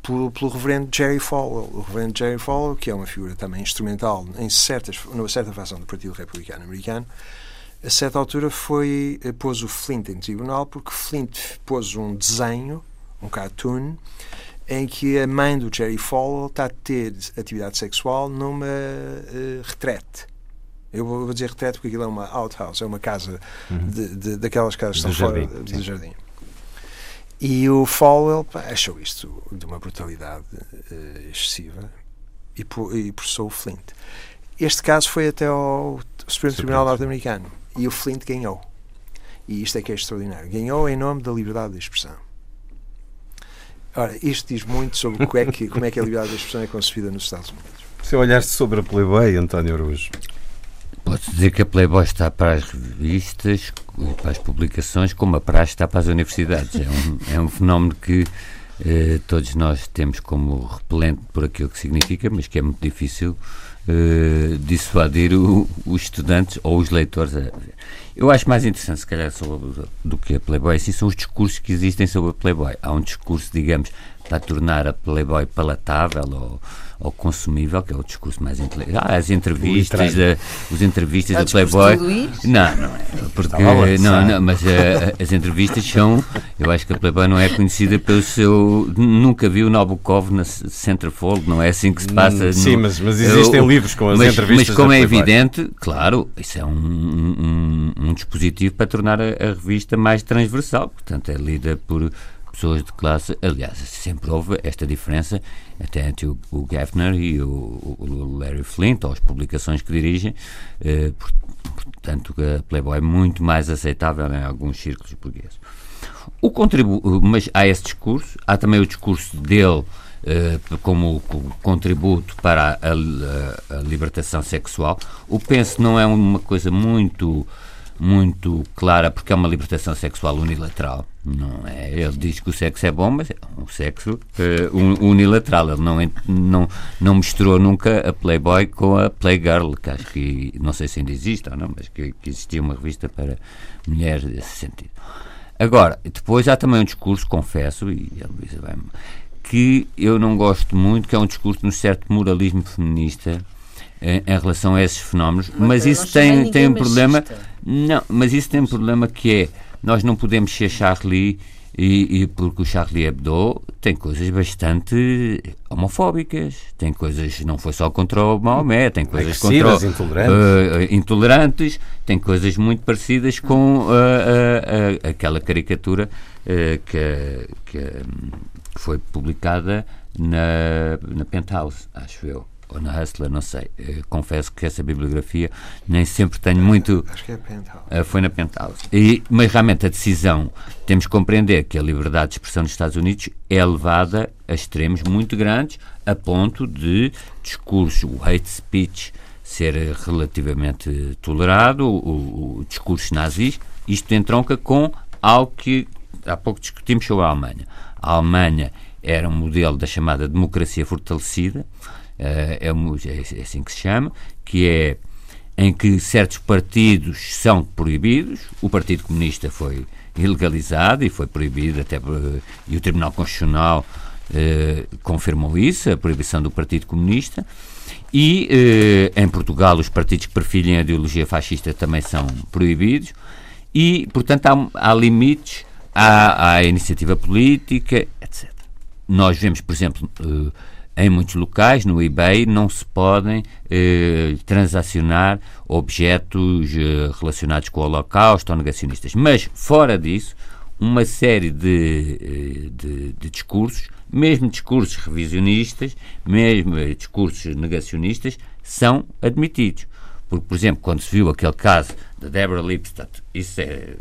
pelo, pelo reverendo Jerry Falwell. O reverendo Jerry Falwell, que é uma figura também instrumental em certas, numa certa facção do Partido Republicano Americano, a certa altura foi eh, pôs o Flint em tribunal porque Flint pôs um desenho, um cartoon, em que a mãe do Jerry Falwell está a ter atividade sexual numa eh, retrete. Eu vou dizer retrete porque aquilo é uma outhouse, é uma casa de, de- daquelas casas que estão fora do jardim. E o Falwell achou isto de uma brutalidade eh, excessiva e, e processou o Flint. Este caso foi até ao Supremo Tribunal norte-americano e o Flint ganhou. E isto é que é extraordinário. Ganhou em nome da liberdade de expressão. Ora, isto diz muito sobre o que é que, como é que a liberdade de expressão é concebida nos Estados Unidos. Se olhaste sobre a Playboy, António Araújo, Posso dizer que a Playboy está para as revistas e para as publicações, como a praxe está para as universidades. É um, é um fenómeno que eh, todos nós temos como repelente por aquilo que significa, mas que é muito difícil eh, dissuadir o- os estudantes ou os leitores. Eu acho mais interessante, se calhar, sobre, do que a Playboy, assim, são os discursos que existem sobre a Playboy. Há um discurso, digamos, para tornar a Playboy palatável ou, ao consumível, que é o discurso mais intelectual. Ah, as entrevistas, da, os entrevistas do Playboy. Não, não é. Porque, não, não, mas uh, as entrevistas são. Eu acho que a Playboy não é conhecida pelo seu. Nunca vi o Nabokov na Centerfold, não é assim que se passa. Hum, sim, no, mas, mas existem uh, livros com as mas, entrevistas. Mas como é evidente, claro, isso é um, um, um dispositivo para tornar a, a revista mais transversal. Portanto, é lida por pessoas de classe. Aliás, sempre houve esta diferença até entre o, o Gaffner e o, o, Larry Flint, ou as publicações que dirigem. Eh, portanto, a Playboy é muito mais aceitável em alguns círculos burgueses. O contribu mas há esse discurso, há também o discurso dele. Uh, como, como, contributo para a, a, a, libertação sexual. O penso não é uma coisa muito muito clara porque é uma libertação sexual unilateral. Não é? Ele diz que o sexo é bom, mas é um sexo uh, unilateral. Ele não, não, não misturou nunca a Playboy com a Playgirl, que acho que, não sei se ainda existe ou não, mas que, que existia uma revista para mulheres nesse sentido. Agora, depois há também um discurso, confesso, e a Luísa vai que eu não gosto muito, que é um discurso de um certo moralismo feminista em, em relação a esses fenómenos, mas, mas isso tem, tem um problema. Não, mas isso tem um problema que é nós não podemos ser Charlie e, e, porque o Charlie Hebdo tem coisas bastante homofóbicas, tem coisas, não foi só contra o Maomé, tem coisas contra intolerantes. Uh, intolerantes, tem coisas muito parecidas com uh, uh, aquela caricatura que, que foi publicada na, na Penthouse, acho eu ou na Hustler, não sei. Uh, confesso que essa bibliografia nem sempre tenho muito. Acho que é Penthouse. Uh, foi na Penthouse. E, mas realmente a decisão, temos que compreender que a liberdade de expressão nos Estados Unidos é levada a extremos muito grandes, a ponto de discurso, o hate speech, ser relativamente tolerado, o, o, discurso nazis, isto entronca com algo que há pouco discutimos sobre a Alemanha. A Alemanha era um modelo da chamada democracia fortalecida, eh, é, é, é assim que se chama, que é em que certos partidos são proibidos. O Partido Comunista foi ilegalizado e foi proibido até e o Tribunal Constitucional eh, confirmou isso, a proibição do Partido Comunista. E eh, em Portugal os partidos que perfilhem a ideologia fascista também são proibidos. E, portanto, há, há limites à, à, iniciativa política, etc. Nós vemos, por exemplo, eh, em muitos locais, no eBay, não se podem eh, transacionar objetos eh, relacionados com o Holocausto ou negacionistas. Mas, fora disso, uma série de, eh, de, de discursos, mesmo discursos revisionistas, mesmo eh, discursos negacionistas, são admitidos. Porque, por exemplo, quando se viu aquele caso da Deborah Lipstadt, isso é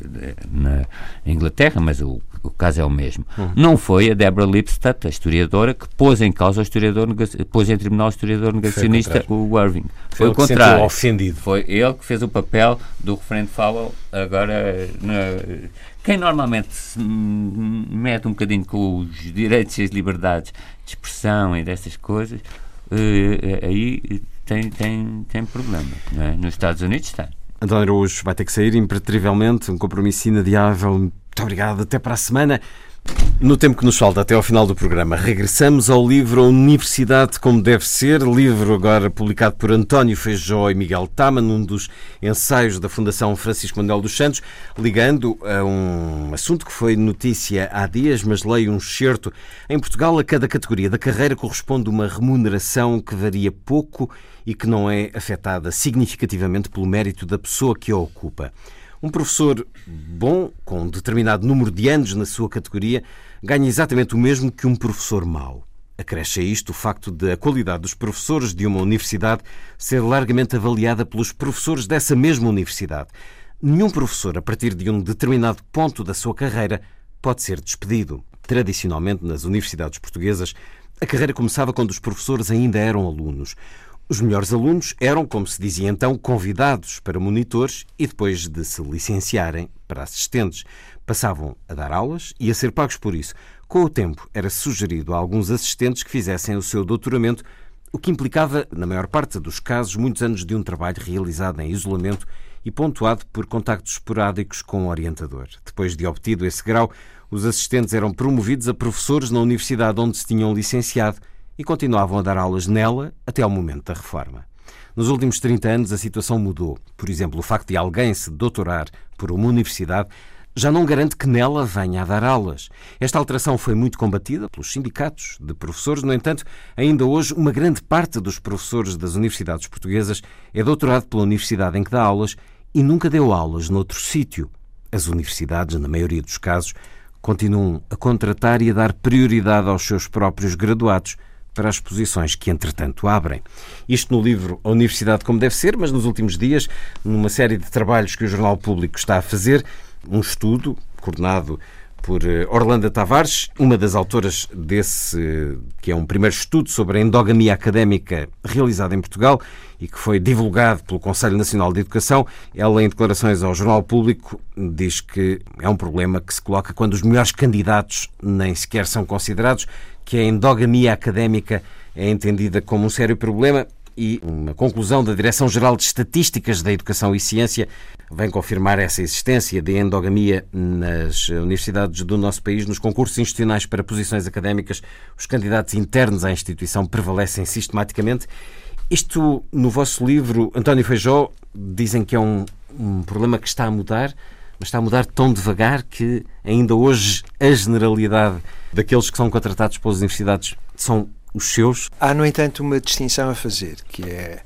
na Inglaterra, mas o, o caso é o mesmo. Uhum. Não foi a Deborah Lipstadt, a historiadora, que pôs em causa o historiador, pôs em tribunal o historiador negacionista, o Irving. Foi, foi o contrário. ofendido. Foi ele que fez o papel do referente Fowell, agora. Na, quem normalmente se mete um bocadinho com os direitos e as liberdades de expressão e dessas coisas, uh, aí tem, tem, tem problema. É? Nos Estados Unidos tem. António Araújo vai ter que sair impertrivelmente, um compromisso inadiável. Muito obrigado, até para a semana. No tempo que nos falta até ao final do programa, regressamos ao livro Universidade como Deve Ser, livro agora publicado por António Feijó e Miguel Tama, num dos ensaios da Fundação Francisco Manuel dos Santos, ligando a um assunto que foi notícia há dias, mas leio um excerto. Em Portugal, a cada categoria da carreira corresponde uma remuneração que varia pouco e que não é afetada significativamente pelo mérito da pessoa que a ocupa. Um professor bom, com um determinado número de anos na sua categoria, ganha exatamente o mesmo que um professor mau. Acresce a isto o facto de a qualidade dos professores de uma universidade ser largamente avaliada pelos professores dessa mesma universidade. Nenhum professor, a partir de um determinado ponto da sua carreira, pode ser despedido. Tradicionalmente, nas universidades portuguesas, a carreira começava quando os professores ainda eram alunos. Os melhores alunos eram, como se dizia então, convidados para monitores e depois de se licenciarem para assistentes, passavam a dar aulas e a ser pagos por isso. Com o tempo, era sugerido a alguns assistentes que fizessem o seu doutoramento, o que implicava, na maior parte dos casos, muitos anos de um trabalho realizado em isolamento e pontuado por contactos esporádicos com o orientador. Depois de obtido esse grau, os assistentes eram promovidos a professores na universidade onde se tinham licenciado e continuavam a dar aulas nela até ao momento da reforma. Nos últimos 30 anos a situação mudou. Por exemplo, o facto de alguém se doutorar por uma universidade já não garante que nela venha a dar aulas. Esta alteração foi muito combatida pelos sindicatos de professores, no entanto, ainda hoje uma grande parte dos professores das universidades portuguesas é doutorado pela universidade em que dá aulas e nunca deu aulas noutro sítio. As universidades, na maioria dos casos, continuam a contratar e a dar prioridade aos seus próprios graduados para as posições que, entretanto, abrem. Isto no livro A Universidade Como Deve Ser, mas nos últimos dias, numa série de trabalhos que o Jornal Público está a fazer, um estudo coordenado por eh, Orlando Tavares, uma das autoras desse, que é um primeiro estudo sobre a endogamia académica realizado em Portugal e que foi divulgado pelo Conselho Nacional de Educação. Ela, em declarações ao Jornal Público, diz que é um problema que se coloca quando os melhores candidatos nem sequer são considerados, que a endogamia académica é entendida como um sério problema e uma conclusão da Direção-Geral de Estatísticas da Educação e Ciência vem confirmar essa existência de endogamia nas universidades do nosso país. Nos concursos institucionais para posições académicas, os candidatos internos à instituição prevalecem sistematicamente. Isto, no vosso livro, António Feijó, dizem que é um, um problema que está a mudar, mas está a mudar tão devagar que ainda hoje a generalidade daqueles que são contratados pelas universidades são os seus? Há, no entanto, uma distinção a fazer, que é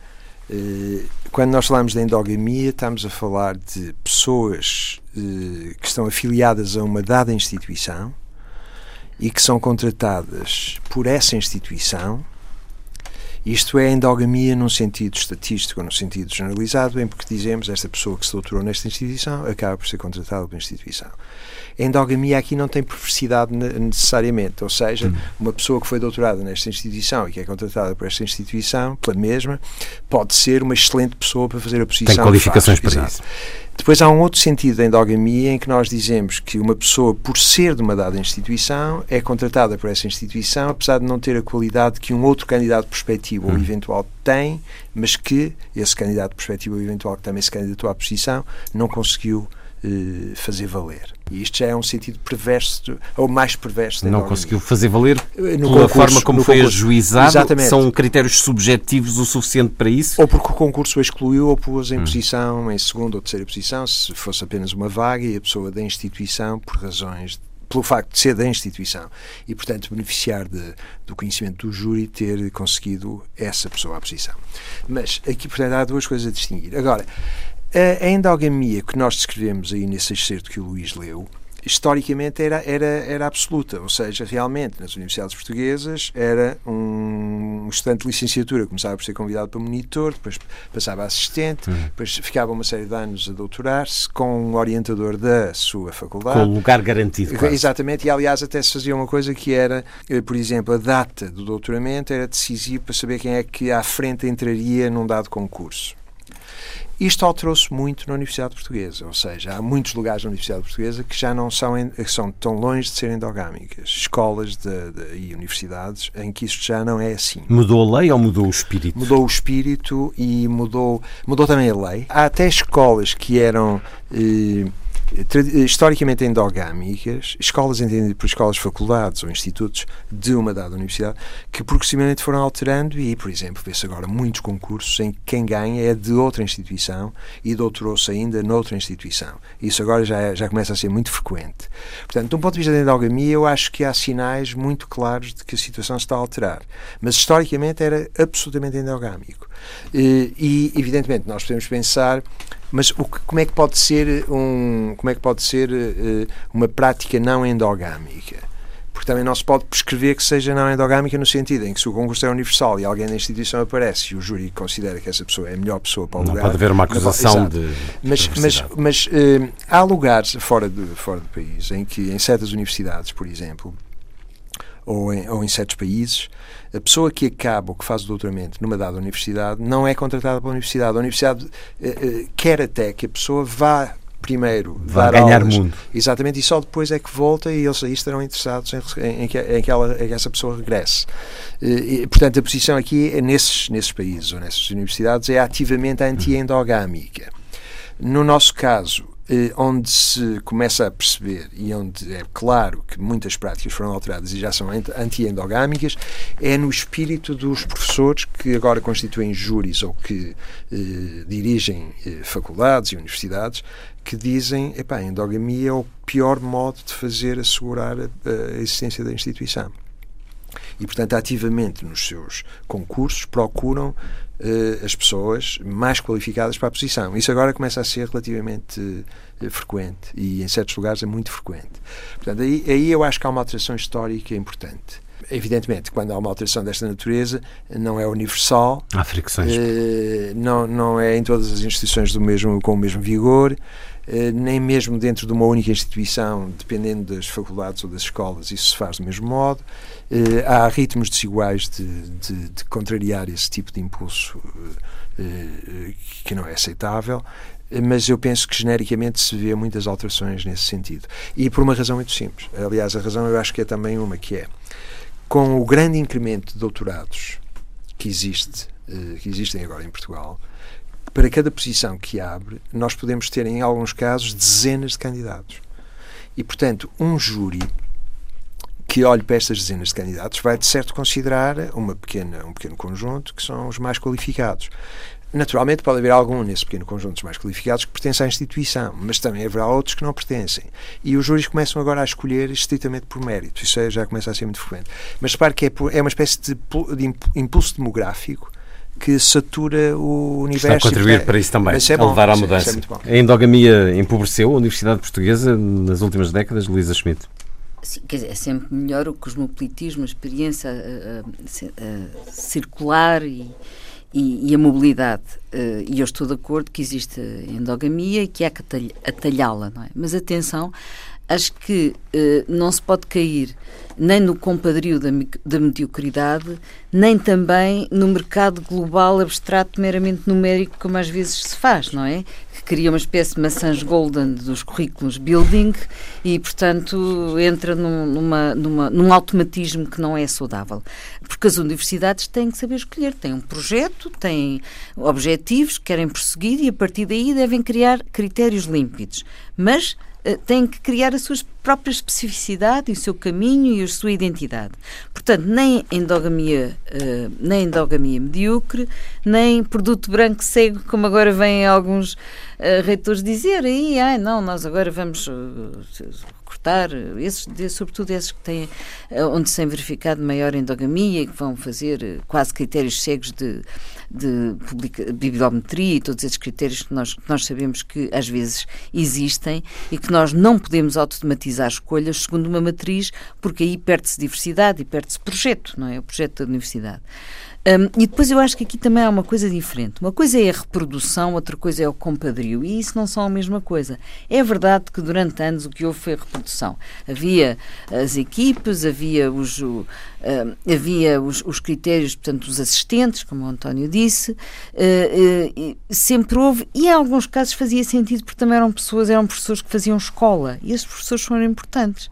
eh, quando nós falamos de endogamia, estamos a falar de pessoas eh, que estão afiliadas a uma dada instituição e que são contratadas por essa instituição isto é endogamia num sentido estatístico, num sentido generalizado, em porque dizemos esta pessoa que se doutorou nesta instituição acaba por ser contratada pela instituição. A endogamia aqui não tem perversidade necessariamente, ou seja, hum. uma pessoa que foi doutorada nesta instituição e que é contratada por esta instituição, pela mesma, pode ser uma excelente pessoa para fazer a posição. Tem qualificações para isso. Depois há um outro sentido da endogamia em que nós dizemos que uma pessoa, por ser de uma dada instituição, é contratada por essa instituição, apesar de não ter a qualidade que um outro candidato perspectivo hum. ou eventual tem, mas que esse candidato perspectivo ou eventual que também se candidatou à posição não conseguiu eh, fazer valer. E isto já é um sentido perverso, ou mais perverso. Não conseguiu fazer valer eh, no pela concurso, forma como foi concurso. ajuizado? Exatamente. São critérios subjetivos o suficiente para isso? Ou porque o concurso excluiu ou pôs em hum. posição, em segunda ou terceira posição, se fosse apenas uma vaga e a pessoa da instituição, por razões pelo facto de ser da instituição e, portanto, beneficiar de, do conhecimento do júri, ter conseguido essa pessoa à posição. Mas aqui, portanto, há duas coisas a distinguir. Agora, a endogamia que nós descrevemos aí nesse excerto que o Luís leu, historicamente era, era, era absoluta, ou seja, realmente nas universidades portuguesas era um estudante de licenciatura, começava por ser convidado para monitor, depois passava a assistente, uhum. depois ficava uma série de anos a doutorar-se com um orientador da sua faculdade. Com o lugar garantido. Quase. Exatamente, e aliás até se fazia uma coisa que era, eh, por exemplo, a data do doutoramento era decisivo para saber quem é que à frente entraria num dado concurso. Isto alterou-se muito na Universidade Portuguesa, ou seja, há muitos lugares na Universidade Portuguesa que já não são, são tão longe de serem endogâmicas. Escolas de, de, e universidades em que isto já não é assim. Mudou a lei ou mudou o espírito? Mudou o espírito e mudou, mudou também a lei. Há até escolas que eram. Eh, historicamente endogâmicas, escolas entendidas por escolas, faculdades ou institutos de uma dada universidade, que progressivamente foram alterando e, por exemplo, vê-se agora muitos concursos em que quem ganha é de outra instituição e doutorou-se ainda noutra instituição. Isso agora já, é, já começa a ser muito frequente. Portanto, de um ponto de vista da endogamia, eu acho que há sinais muito claros de que a situação está a alterar. Mas, historicamente, era absolutamente endogâmico. E, evidentemente, nós podemos pensar mas o que, como é que pode ser um como é que pode ser uh, uma prática não endogâmica? Porque também não se pode prescrever que seja não endogâmica no sentido em que se o concurso é universal e alguém da instituição aparece e o júri considera que essa pessoa é a melhor pessoa para o não lugar. Pode haver uma acusação de. Mas, mas, mas uh, há lugares fora, de, fora do país em que, em certas universidades, por exemplo, ou em, ou em certos países, a pessoa que acaba ou que faz o doutoramento numa dada universidade não é contratada pela universidade. A universidade eh, eh, quer até que a pessoa vá primeiro Vai ganhar aulas, mundo. Exatamente, e só depois é que volta e eles aí estarão interessados em, em, que, em que, ela, em que essa pessoa regresse. E, portanto, a posição aqui é nesses, nesses países ou nessas universidades é ativamente anti-endogâmica. No nosso caso, eh, onde se começa a perceber e onde é claro que muitas práticas foram alteradas e já são anti-endogâmicas, é no espírito dos professores que agora constituem júris ou que eh, dirigem eh, faculdades e universidades que dizem que a endogamia é o pior modo de fazer assegurar a, a existência da instituição e, portanto, ativamente nos seus concursos procuram uh, as pessoas mais qualificadas para a posição. Isso agora começa a ser relativamente uh, frequente e, em certos lugares, é muito frequente. Portanto, aí, aí eu acho que há uma alteração histórica importante. Evidentemente, quando há uma alteração desta natureza, não é universal. Há fricções. Uh, não, não é em todas as instituições do mesmo, com o mesmo vigor. Eh, nem mesmo dentro de uma única instituição, dependendo das faculdades ou das escolas, isso se faz do mesmo modo. Eh, há ritmos desiguais de, de, de contrariar esse tipo de impulso eh, que não é aceitável mas eu penso que genericamente se vê muitas alterações nesse sentido. E por uma razão muito simples. Aliás, a razão eu acho que é também uma, que é com o grande incremento de doutorados que existe, que existem agora em Portugal, para cada posição que abre, nós podemos ter, em alguns casos, dezenas de candidatos. E, portanto, um júri que olhe para estas dezenas de candidatos vai, de certo, considerar uma pequena, um pequeno conjunto que são os mais qualificados. Naturalmente, pode haver algum nesse pequeno conjunto dos mais qualificados que pertence à instituição, mas também haverá outros que não pertencem. E os júris começam agora a escolher estritamente por mérito. Isso é, já começa a ser muito frequente. Mas repare que é, é uma espécie de impulso demográfico que satura o universo. Está a contribuir para isso também, é a bom, levar à mudança. É a endogamia empobreceu a Universidade Portuguesa nas últimas décadas, Luísa Schmidt? Sim, quer dizer, é sempre melhor o cosmopolitismo, a experiência a, a, a circular e, e, e, a mobilidade. Uh, e eu estou de acordo que existe a endogamia e que há que atalhá-la, não é? Mas atenção, acho que uh, não se pode cair nem no compadrio da, da mediocridade, nem também no mercado global abstrato meramente numérico, como às vezes se faz, não é? Que cria uma espécie de maçãs golden dos currículos building e, portanto, entra num, numa, numa, num automatismo que não é saudável. Porque as universidades têm que saber escolher, têm um projeto, têm objetivos que querem prosseguir e, a partir daí, devem criar critérios límpidos. Mas eh, têm que criar a sua própria especificidade, o seu caminho e a sua identidade. Portanto, nem endogamia, uh, nem endogamia medíocre, nem produto branco cego, como agora vêm alguns uh, reitores dizer. Aí, ai, não, nós agora vamos esses, sobretudo esses que têm, onde se tem verificado maior endogamia e que vão fazer quase critérios cegos de de publica, bibliometria e todos esses critérios que nós, que nós sabemos que às vezes existem e que nós não podemos automatizar escolhas segundo uma matriz, porque aí perde-se diversidade e perde-se projeto, não é? O projeto da universidade. Um, e depois eu acho que aqui também há uma coisa diferente. Uma coisa é a reprodução, outra coisa é o compadrio. E isso não são a mesma coisa. É verdade que durante anos o que houve foi a reprodução. Havia as equipes, havia os, uh, havia os, os, critérios, portanto, os assistentes, como o António disse. Uh, uh, sempre houve, e em alguns casos fazia sentido porque também eram pessoas, eram professores que faziam escola. E esses professores foram importantes.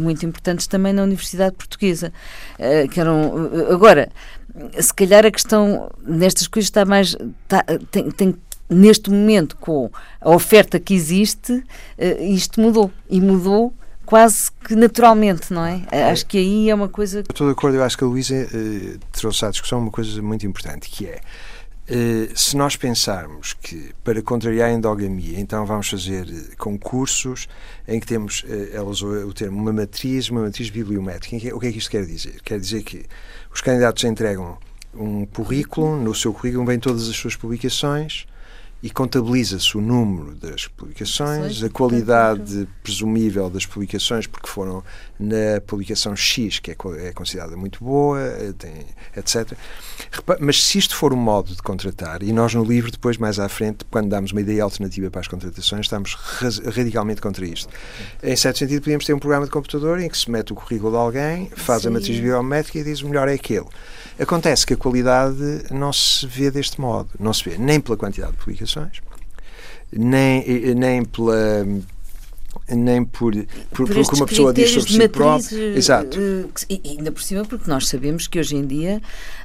Muito importantes também na Universidade Portuguesa. que eram, agora, se calhar a questão nestas coisas está mais. Está, tem, tem, neste momento, com a oferta que existe, isto mudou. E mudou quase que naturalmente, não é? Acho que aí é uma coisa. Estou de acordo, eu acho que a Luísa uh, trouxe à discussão uma coisa muito importante, que é. Uh, se nós pensarmos que para contrariar a endogamia, então vamos fazer concursos em que temos, uh, ela usou o termo, uma matriz, uma matriz bibliométrica. O que é que isto quer dizer? Quer dizer que os candidatos entregam um currículo, no seu currículo vêm todas as suas publicações, e contabiliza-se o número das publicações, a qualidade presumível das publicações, porque foram na publicação X, que é, é considerada muito boa, eh, tem, etc. Mas se isto for um modo de contratar, e nós no livro, depois, mais à frente, quando damos uma ideia alternativa para as contratações, estamos radicalmente contra isto. Em certo sentido, podíamos ter um programa de computador em que se mete o currículo de alguém, faz Sim. a matriz biométrica e diz o melhor é aquele. Acontece que a qualidade não se vê deste modo. Não se vê nem pela quantidade de publicações, nem, nem pela nem por, por, por, por uma pessoa diz sobre si própria. Exato. E ainda por cima, porque nós sabemos que hoje em dia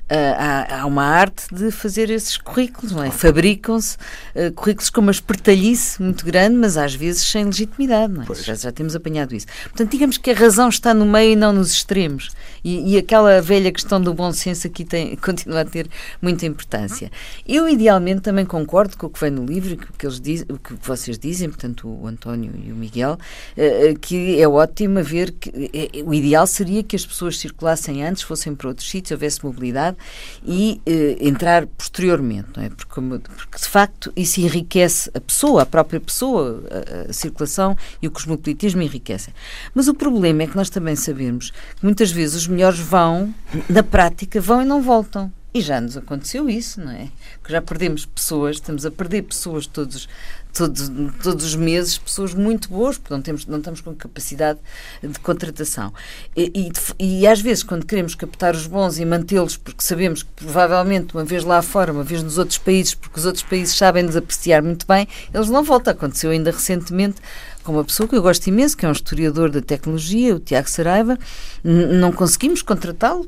há, há, uma arte de fazer esses currículos, não é? Fabricam-se uh, currículos com uma espertalhice muito grande, mas às vezes sem legitimidade, não é? Já, já, temos apanhado isso. Portanto, digamos que a razão está no meio e não nos extremos. E, e aquela velha questão do bom senso aqui tem, continua a ter muita importância. Eu, idealmente, também concordo com o que vem no livro, o que, eles diz, o que vocês dizem, portanto, o António e o Miguel, uh, que é ótimo ver que uh, o ideal seria que as pessoas circulassem antes, fossem para outros sítios, houvesse mobilidade e eh, entrar posteriormente, não é? Porque, porque, de facto isso enriquece a pessoa, a própria pessoa, a, a, circulação e o cosmopolitismo enriquecem. Mas o problema é que nós também sabemos que muitas vezes os melhores vão, na prática, vão e não voltam. E já nos aconteceu isso, não é? Que já perdemos pessoas, estamos a perder pessoas todos, todos, todos os meses pessoas muito boas, porque não, temos, não estamos com capacidade de contratação. E, e, e às vezes, quando queremos captar os bons e mantê-los, porque sabemos que provavelmente uma vez lá fora, uma vez nos outros países, porque os outros países sabem-nos apreciar muito bem, eles não voltam. Aconteceu ainda recentemente com uma pessoa que eu gosto imenso, que é um historiador da tecnologia, o Tiago Saraiva, não conseguimos contratá-lo,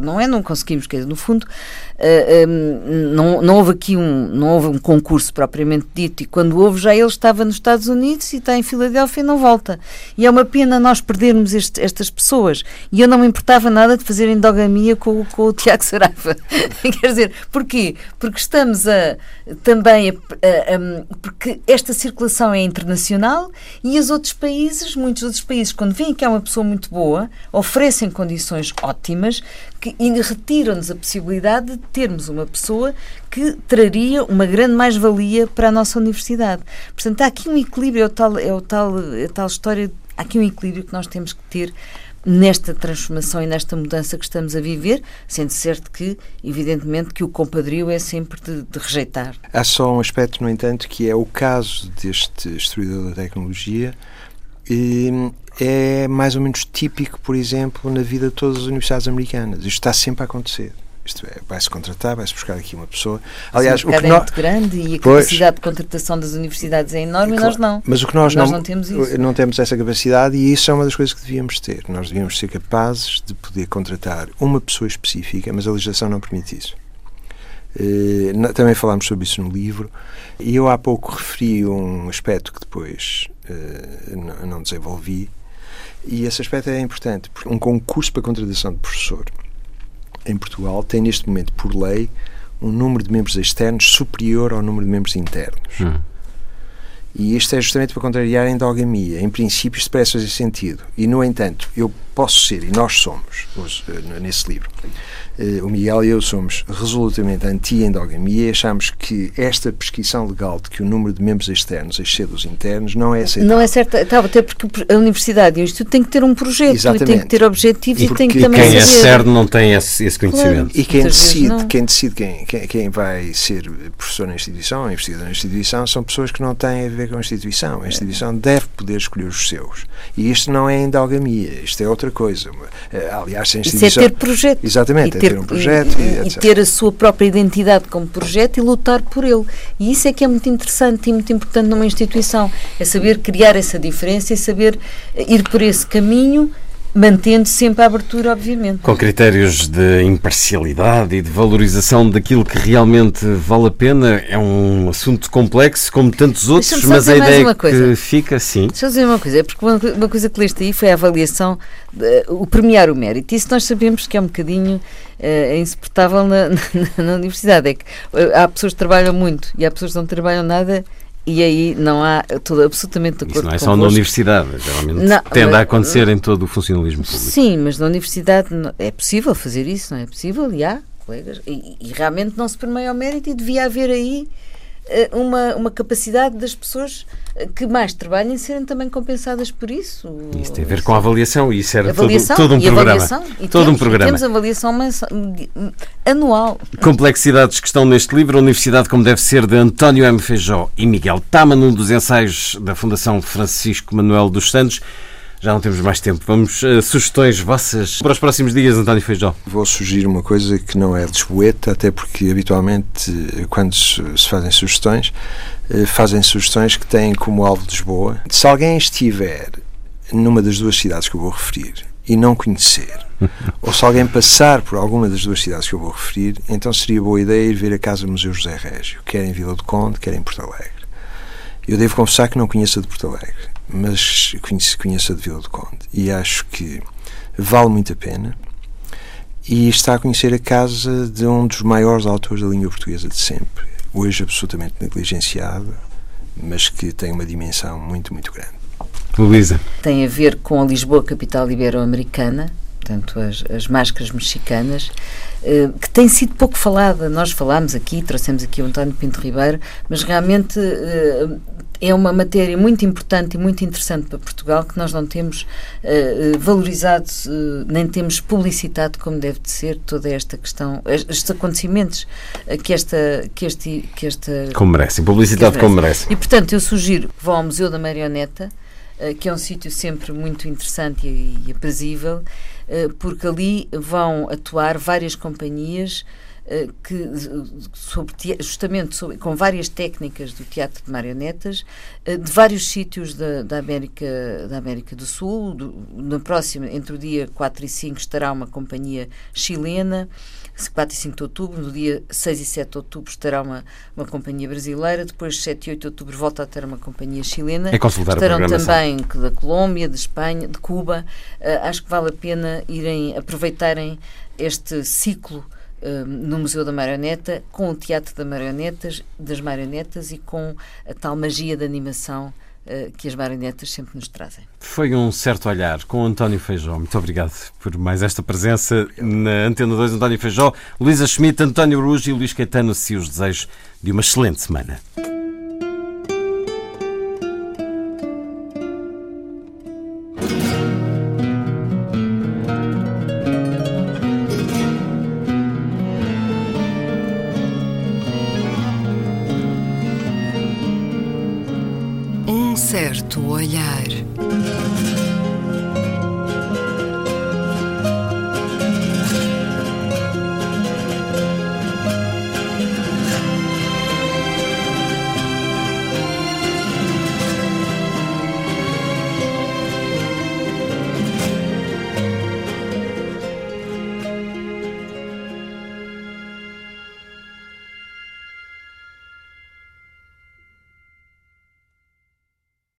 não é não conseguimos, quer dizer, no fundo, uh, um, não, não houve aqui um, não houve um concurso propriamente dito, e quando houve já ele estava nos Estados Unidos e está em Filadélfia e não volta. E é uma pena nós perdermos este, estas pessoas. E eu não me importava nada de fazer endogamia com, com o Tiago Saraiva. quer dizer, porquê? Porque estamos a, também a, a, a, porque esta circulação é internacional e os outros países, muitos outros países, quando veem que é uma pessoa muito boa, oferecem condições ótimas que, e retiram-nos a possibilidade de termos uma pessoa que traria uma grande mais-valia para a nossa universidade. Portanto, há aqui um equilíbrio, é o tal, é o tal, é a tal história, há aqui um equilíbrio que nós temos que ter nesta transformação e nesta mudança que estamos a viver, sendo certo que, evidentemente, que o compadrio é sempre de, de, rejeitar. Há só um aspecto, no entanto, que é o caso deste destruidor da tecnologia, e é mais ou menos típico, por exemplo, na vida de todas as universidades americanas. Isto está sempre a acontecer. Isto é, vai-se contratar, vai-se buscar aqui uma pessoa. Aliás, o, o que é muito grande e a pois, capacidade de contratação das universidades é enorme claro, e nós não. Mas o que nós, nós não, não, temos isso. Não temos essa capacidade e isso é uma das coisas que devíamos ter. Nós devíamos ser capazes de poder contratar uma pessoa específica, mas a legislação não permite isso. Eh, também falámos sobre isso no livro e eu há pouco referi um aspecto que depois uh, não desenvolvi e esse aspecto é importante porque um concurso para contratação de professor em Portugal tem neste momento, por lei, um número de membros externos superior ao número de membros internos. Hum. E isto é justamente para contrariar a endogamia. Em princípio, isto parece fazer sentido. E, no entanto, eu posso ser, e nós somos, eh, nesse livro, eh, o Miguel e eu somos resolutamente anti-endogamia e achamos que esta prescrição legal de que o número de membros externos excede os internos não é aceitável. Não é certo, até porque a universidade e o instituto têm que ter um projeto, Exatamente. tem que ter objetivos e, e tem que também quem é CERN não tem esse, esse conhecimento. Claro. E quem decide, quem, decide quem, quem, quem, vai ser professor na instituição, investigador na instituição, são pessoas que não têm a ver com a instituição. A instituição deve poder escolher os seus. E isto não é endogamia, isto é outra coisa. Eh, aliás, a instituição... Isso é ter projeto. Exatamente, ter, ter um projeto e, e, e, ter a sua própria identidade como projeto e lutar por ele. E isso é que é muito interessante e muito importante numa instituição, é saber criar essa diferença e saber ir por esse caminho mantendo sempre a abertura, obviamente. Com critérios de imparcialidade e de valorização daquilo que realmente vale a pena, é um assunto complexo, como tantos outros, mas a ideia que fica, sim. Deixa eu dizer uma coisa, é porque uma, coisa que leste aí foi a avaliação, de, o premiar o mérito. Isso nós sabemos que é um bocadinho é insuportável na, na, na, universidade. É que eh, há pessoas que trabalham muito e há pessoas que não trabalham nada e aí não há tudo absolutamente de acordo Isso não é só na universidade, geralmente não, tende mas, a acontecer em todo o funcionalismo público. Sim, mas na universidade é possível fazer isso, não é possível? E há colegas, e, e realmente não se permeia ao mérito e devia haver aí uma, uma capacidade das pessoas eh, que mais trabalhem serem também compensadas por isso. Isso tem a ver com a avaliação e isso era avaliação, todo, todo um programa. Avaliação, e todo temos, um programa. Temos avaliação anual. Complexidades que estão neste livro, a Universidade como deve ser, de António M. Feijó e Miguel Tama, num dos ensaios da Fundação Francisco Manuel dos Santos. Já não temos mais tempo. Vamos, uh, sugestões vossas para os próximos dias, António Feijó. Vou sugerir uma coisa que não é lisboeta, até porque habitualmente, quando se fazem sugestões, fazem sugestões que têm como alvo Lisboa. Se alguém estiver numa das duas cidades que eu vou referir e não conhecer, ou se alguém passar por alguma das duas cidades que eu vou referir, então seria boa ideia ir ver a Casa Museu José Régio, quer em Vila do Conde, quer em Porto Alegre. Eu devo confessar que não conheço a de Porto Alegre, mas conheço, conheço a de Vila do Conde e acho que vale muito a pena. E está a conhecer a casa de um dos maiores autores da língua portuguesa de sempre, hoje absolutamente negligenciado, mas que tem uma dimensão muito, muito grande. Luísa. Tem a ver com a Lisboa, capital ibero-americana, portanto, as, as máscaras mexicanas, eh, que tem sido pouco falada. Nós falámos aqui, trouxemos aqui o António Pinto Ribeiro, mas realmente eh, é uma matéria muito importante e muito interessante para Portugal que nós não temos uh, valorizado, uh, nem temos publicitado como deve de ser toda esta questão, estes acontecimentos uh, que esta que este que esta como merecem, publicidade como merece. E portanto eu sugiro que vão ao Museu da Marioneta, que é um sítio sempre muito interessante e, e aprazível porque ali vão atuar várias companhias que sobre, justamente sobre, com várias técnicas do teatro de marionetas eh, de vários sítios da, da, América da América do Sul do, na próxima entre o dia 4 e 5 estará uma companhia chilena 4 e 5 de outubro, no dia 6 e 7 de outubro estará uma, uma companhia brasileira, depois 7 e 8 de outubro volta a ter uma companhia chilena. É consultar Estarão também da Colômbia, de Espanha, de Cuba. Uh, acho que vale a pena irem aproveitarem este ciclo uh, no Museu da Marioneta, com o Teatro da Marionetas, das Marionetas e com a tal magia da animação eh, que as marionetas sempre nos trazem. Foi um certo olhar com António Feijó. Muito obrigado por mais esta presença na Antena 2. António Feijó, Luísa Schmidt, António Ruge e Luís Caetano. Se os desejos de uma excelente semana. Certo olhar.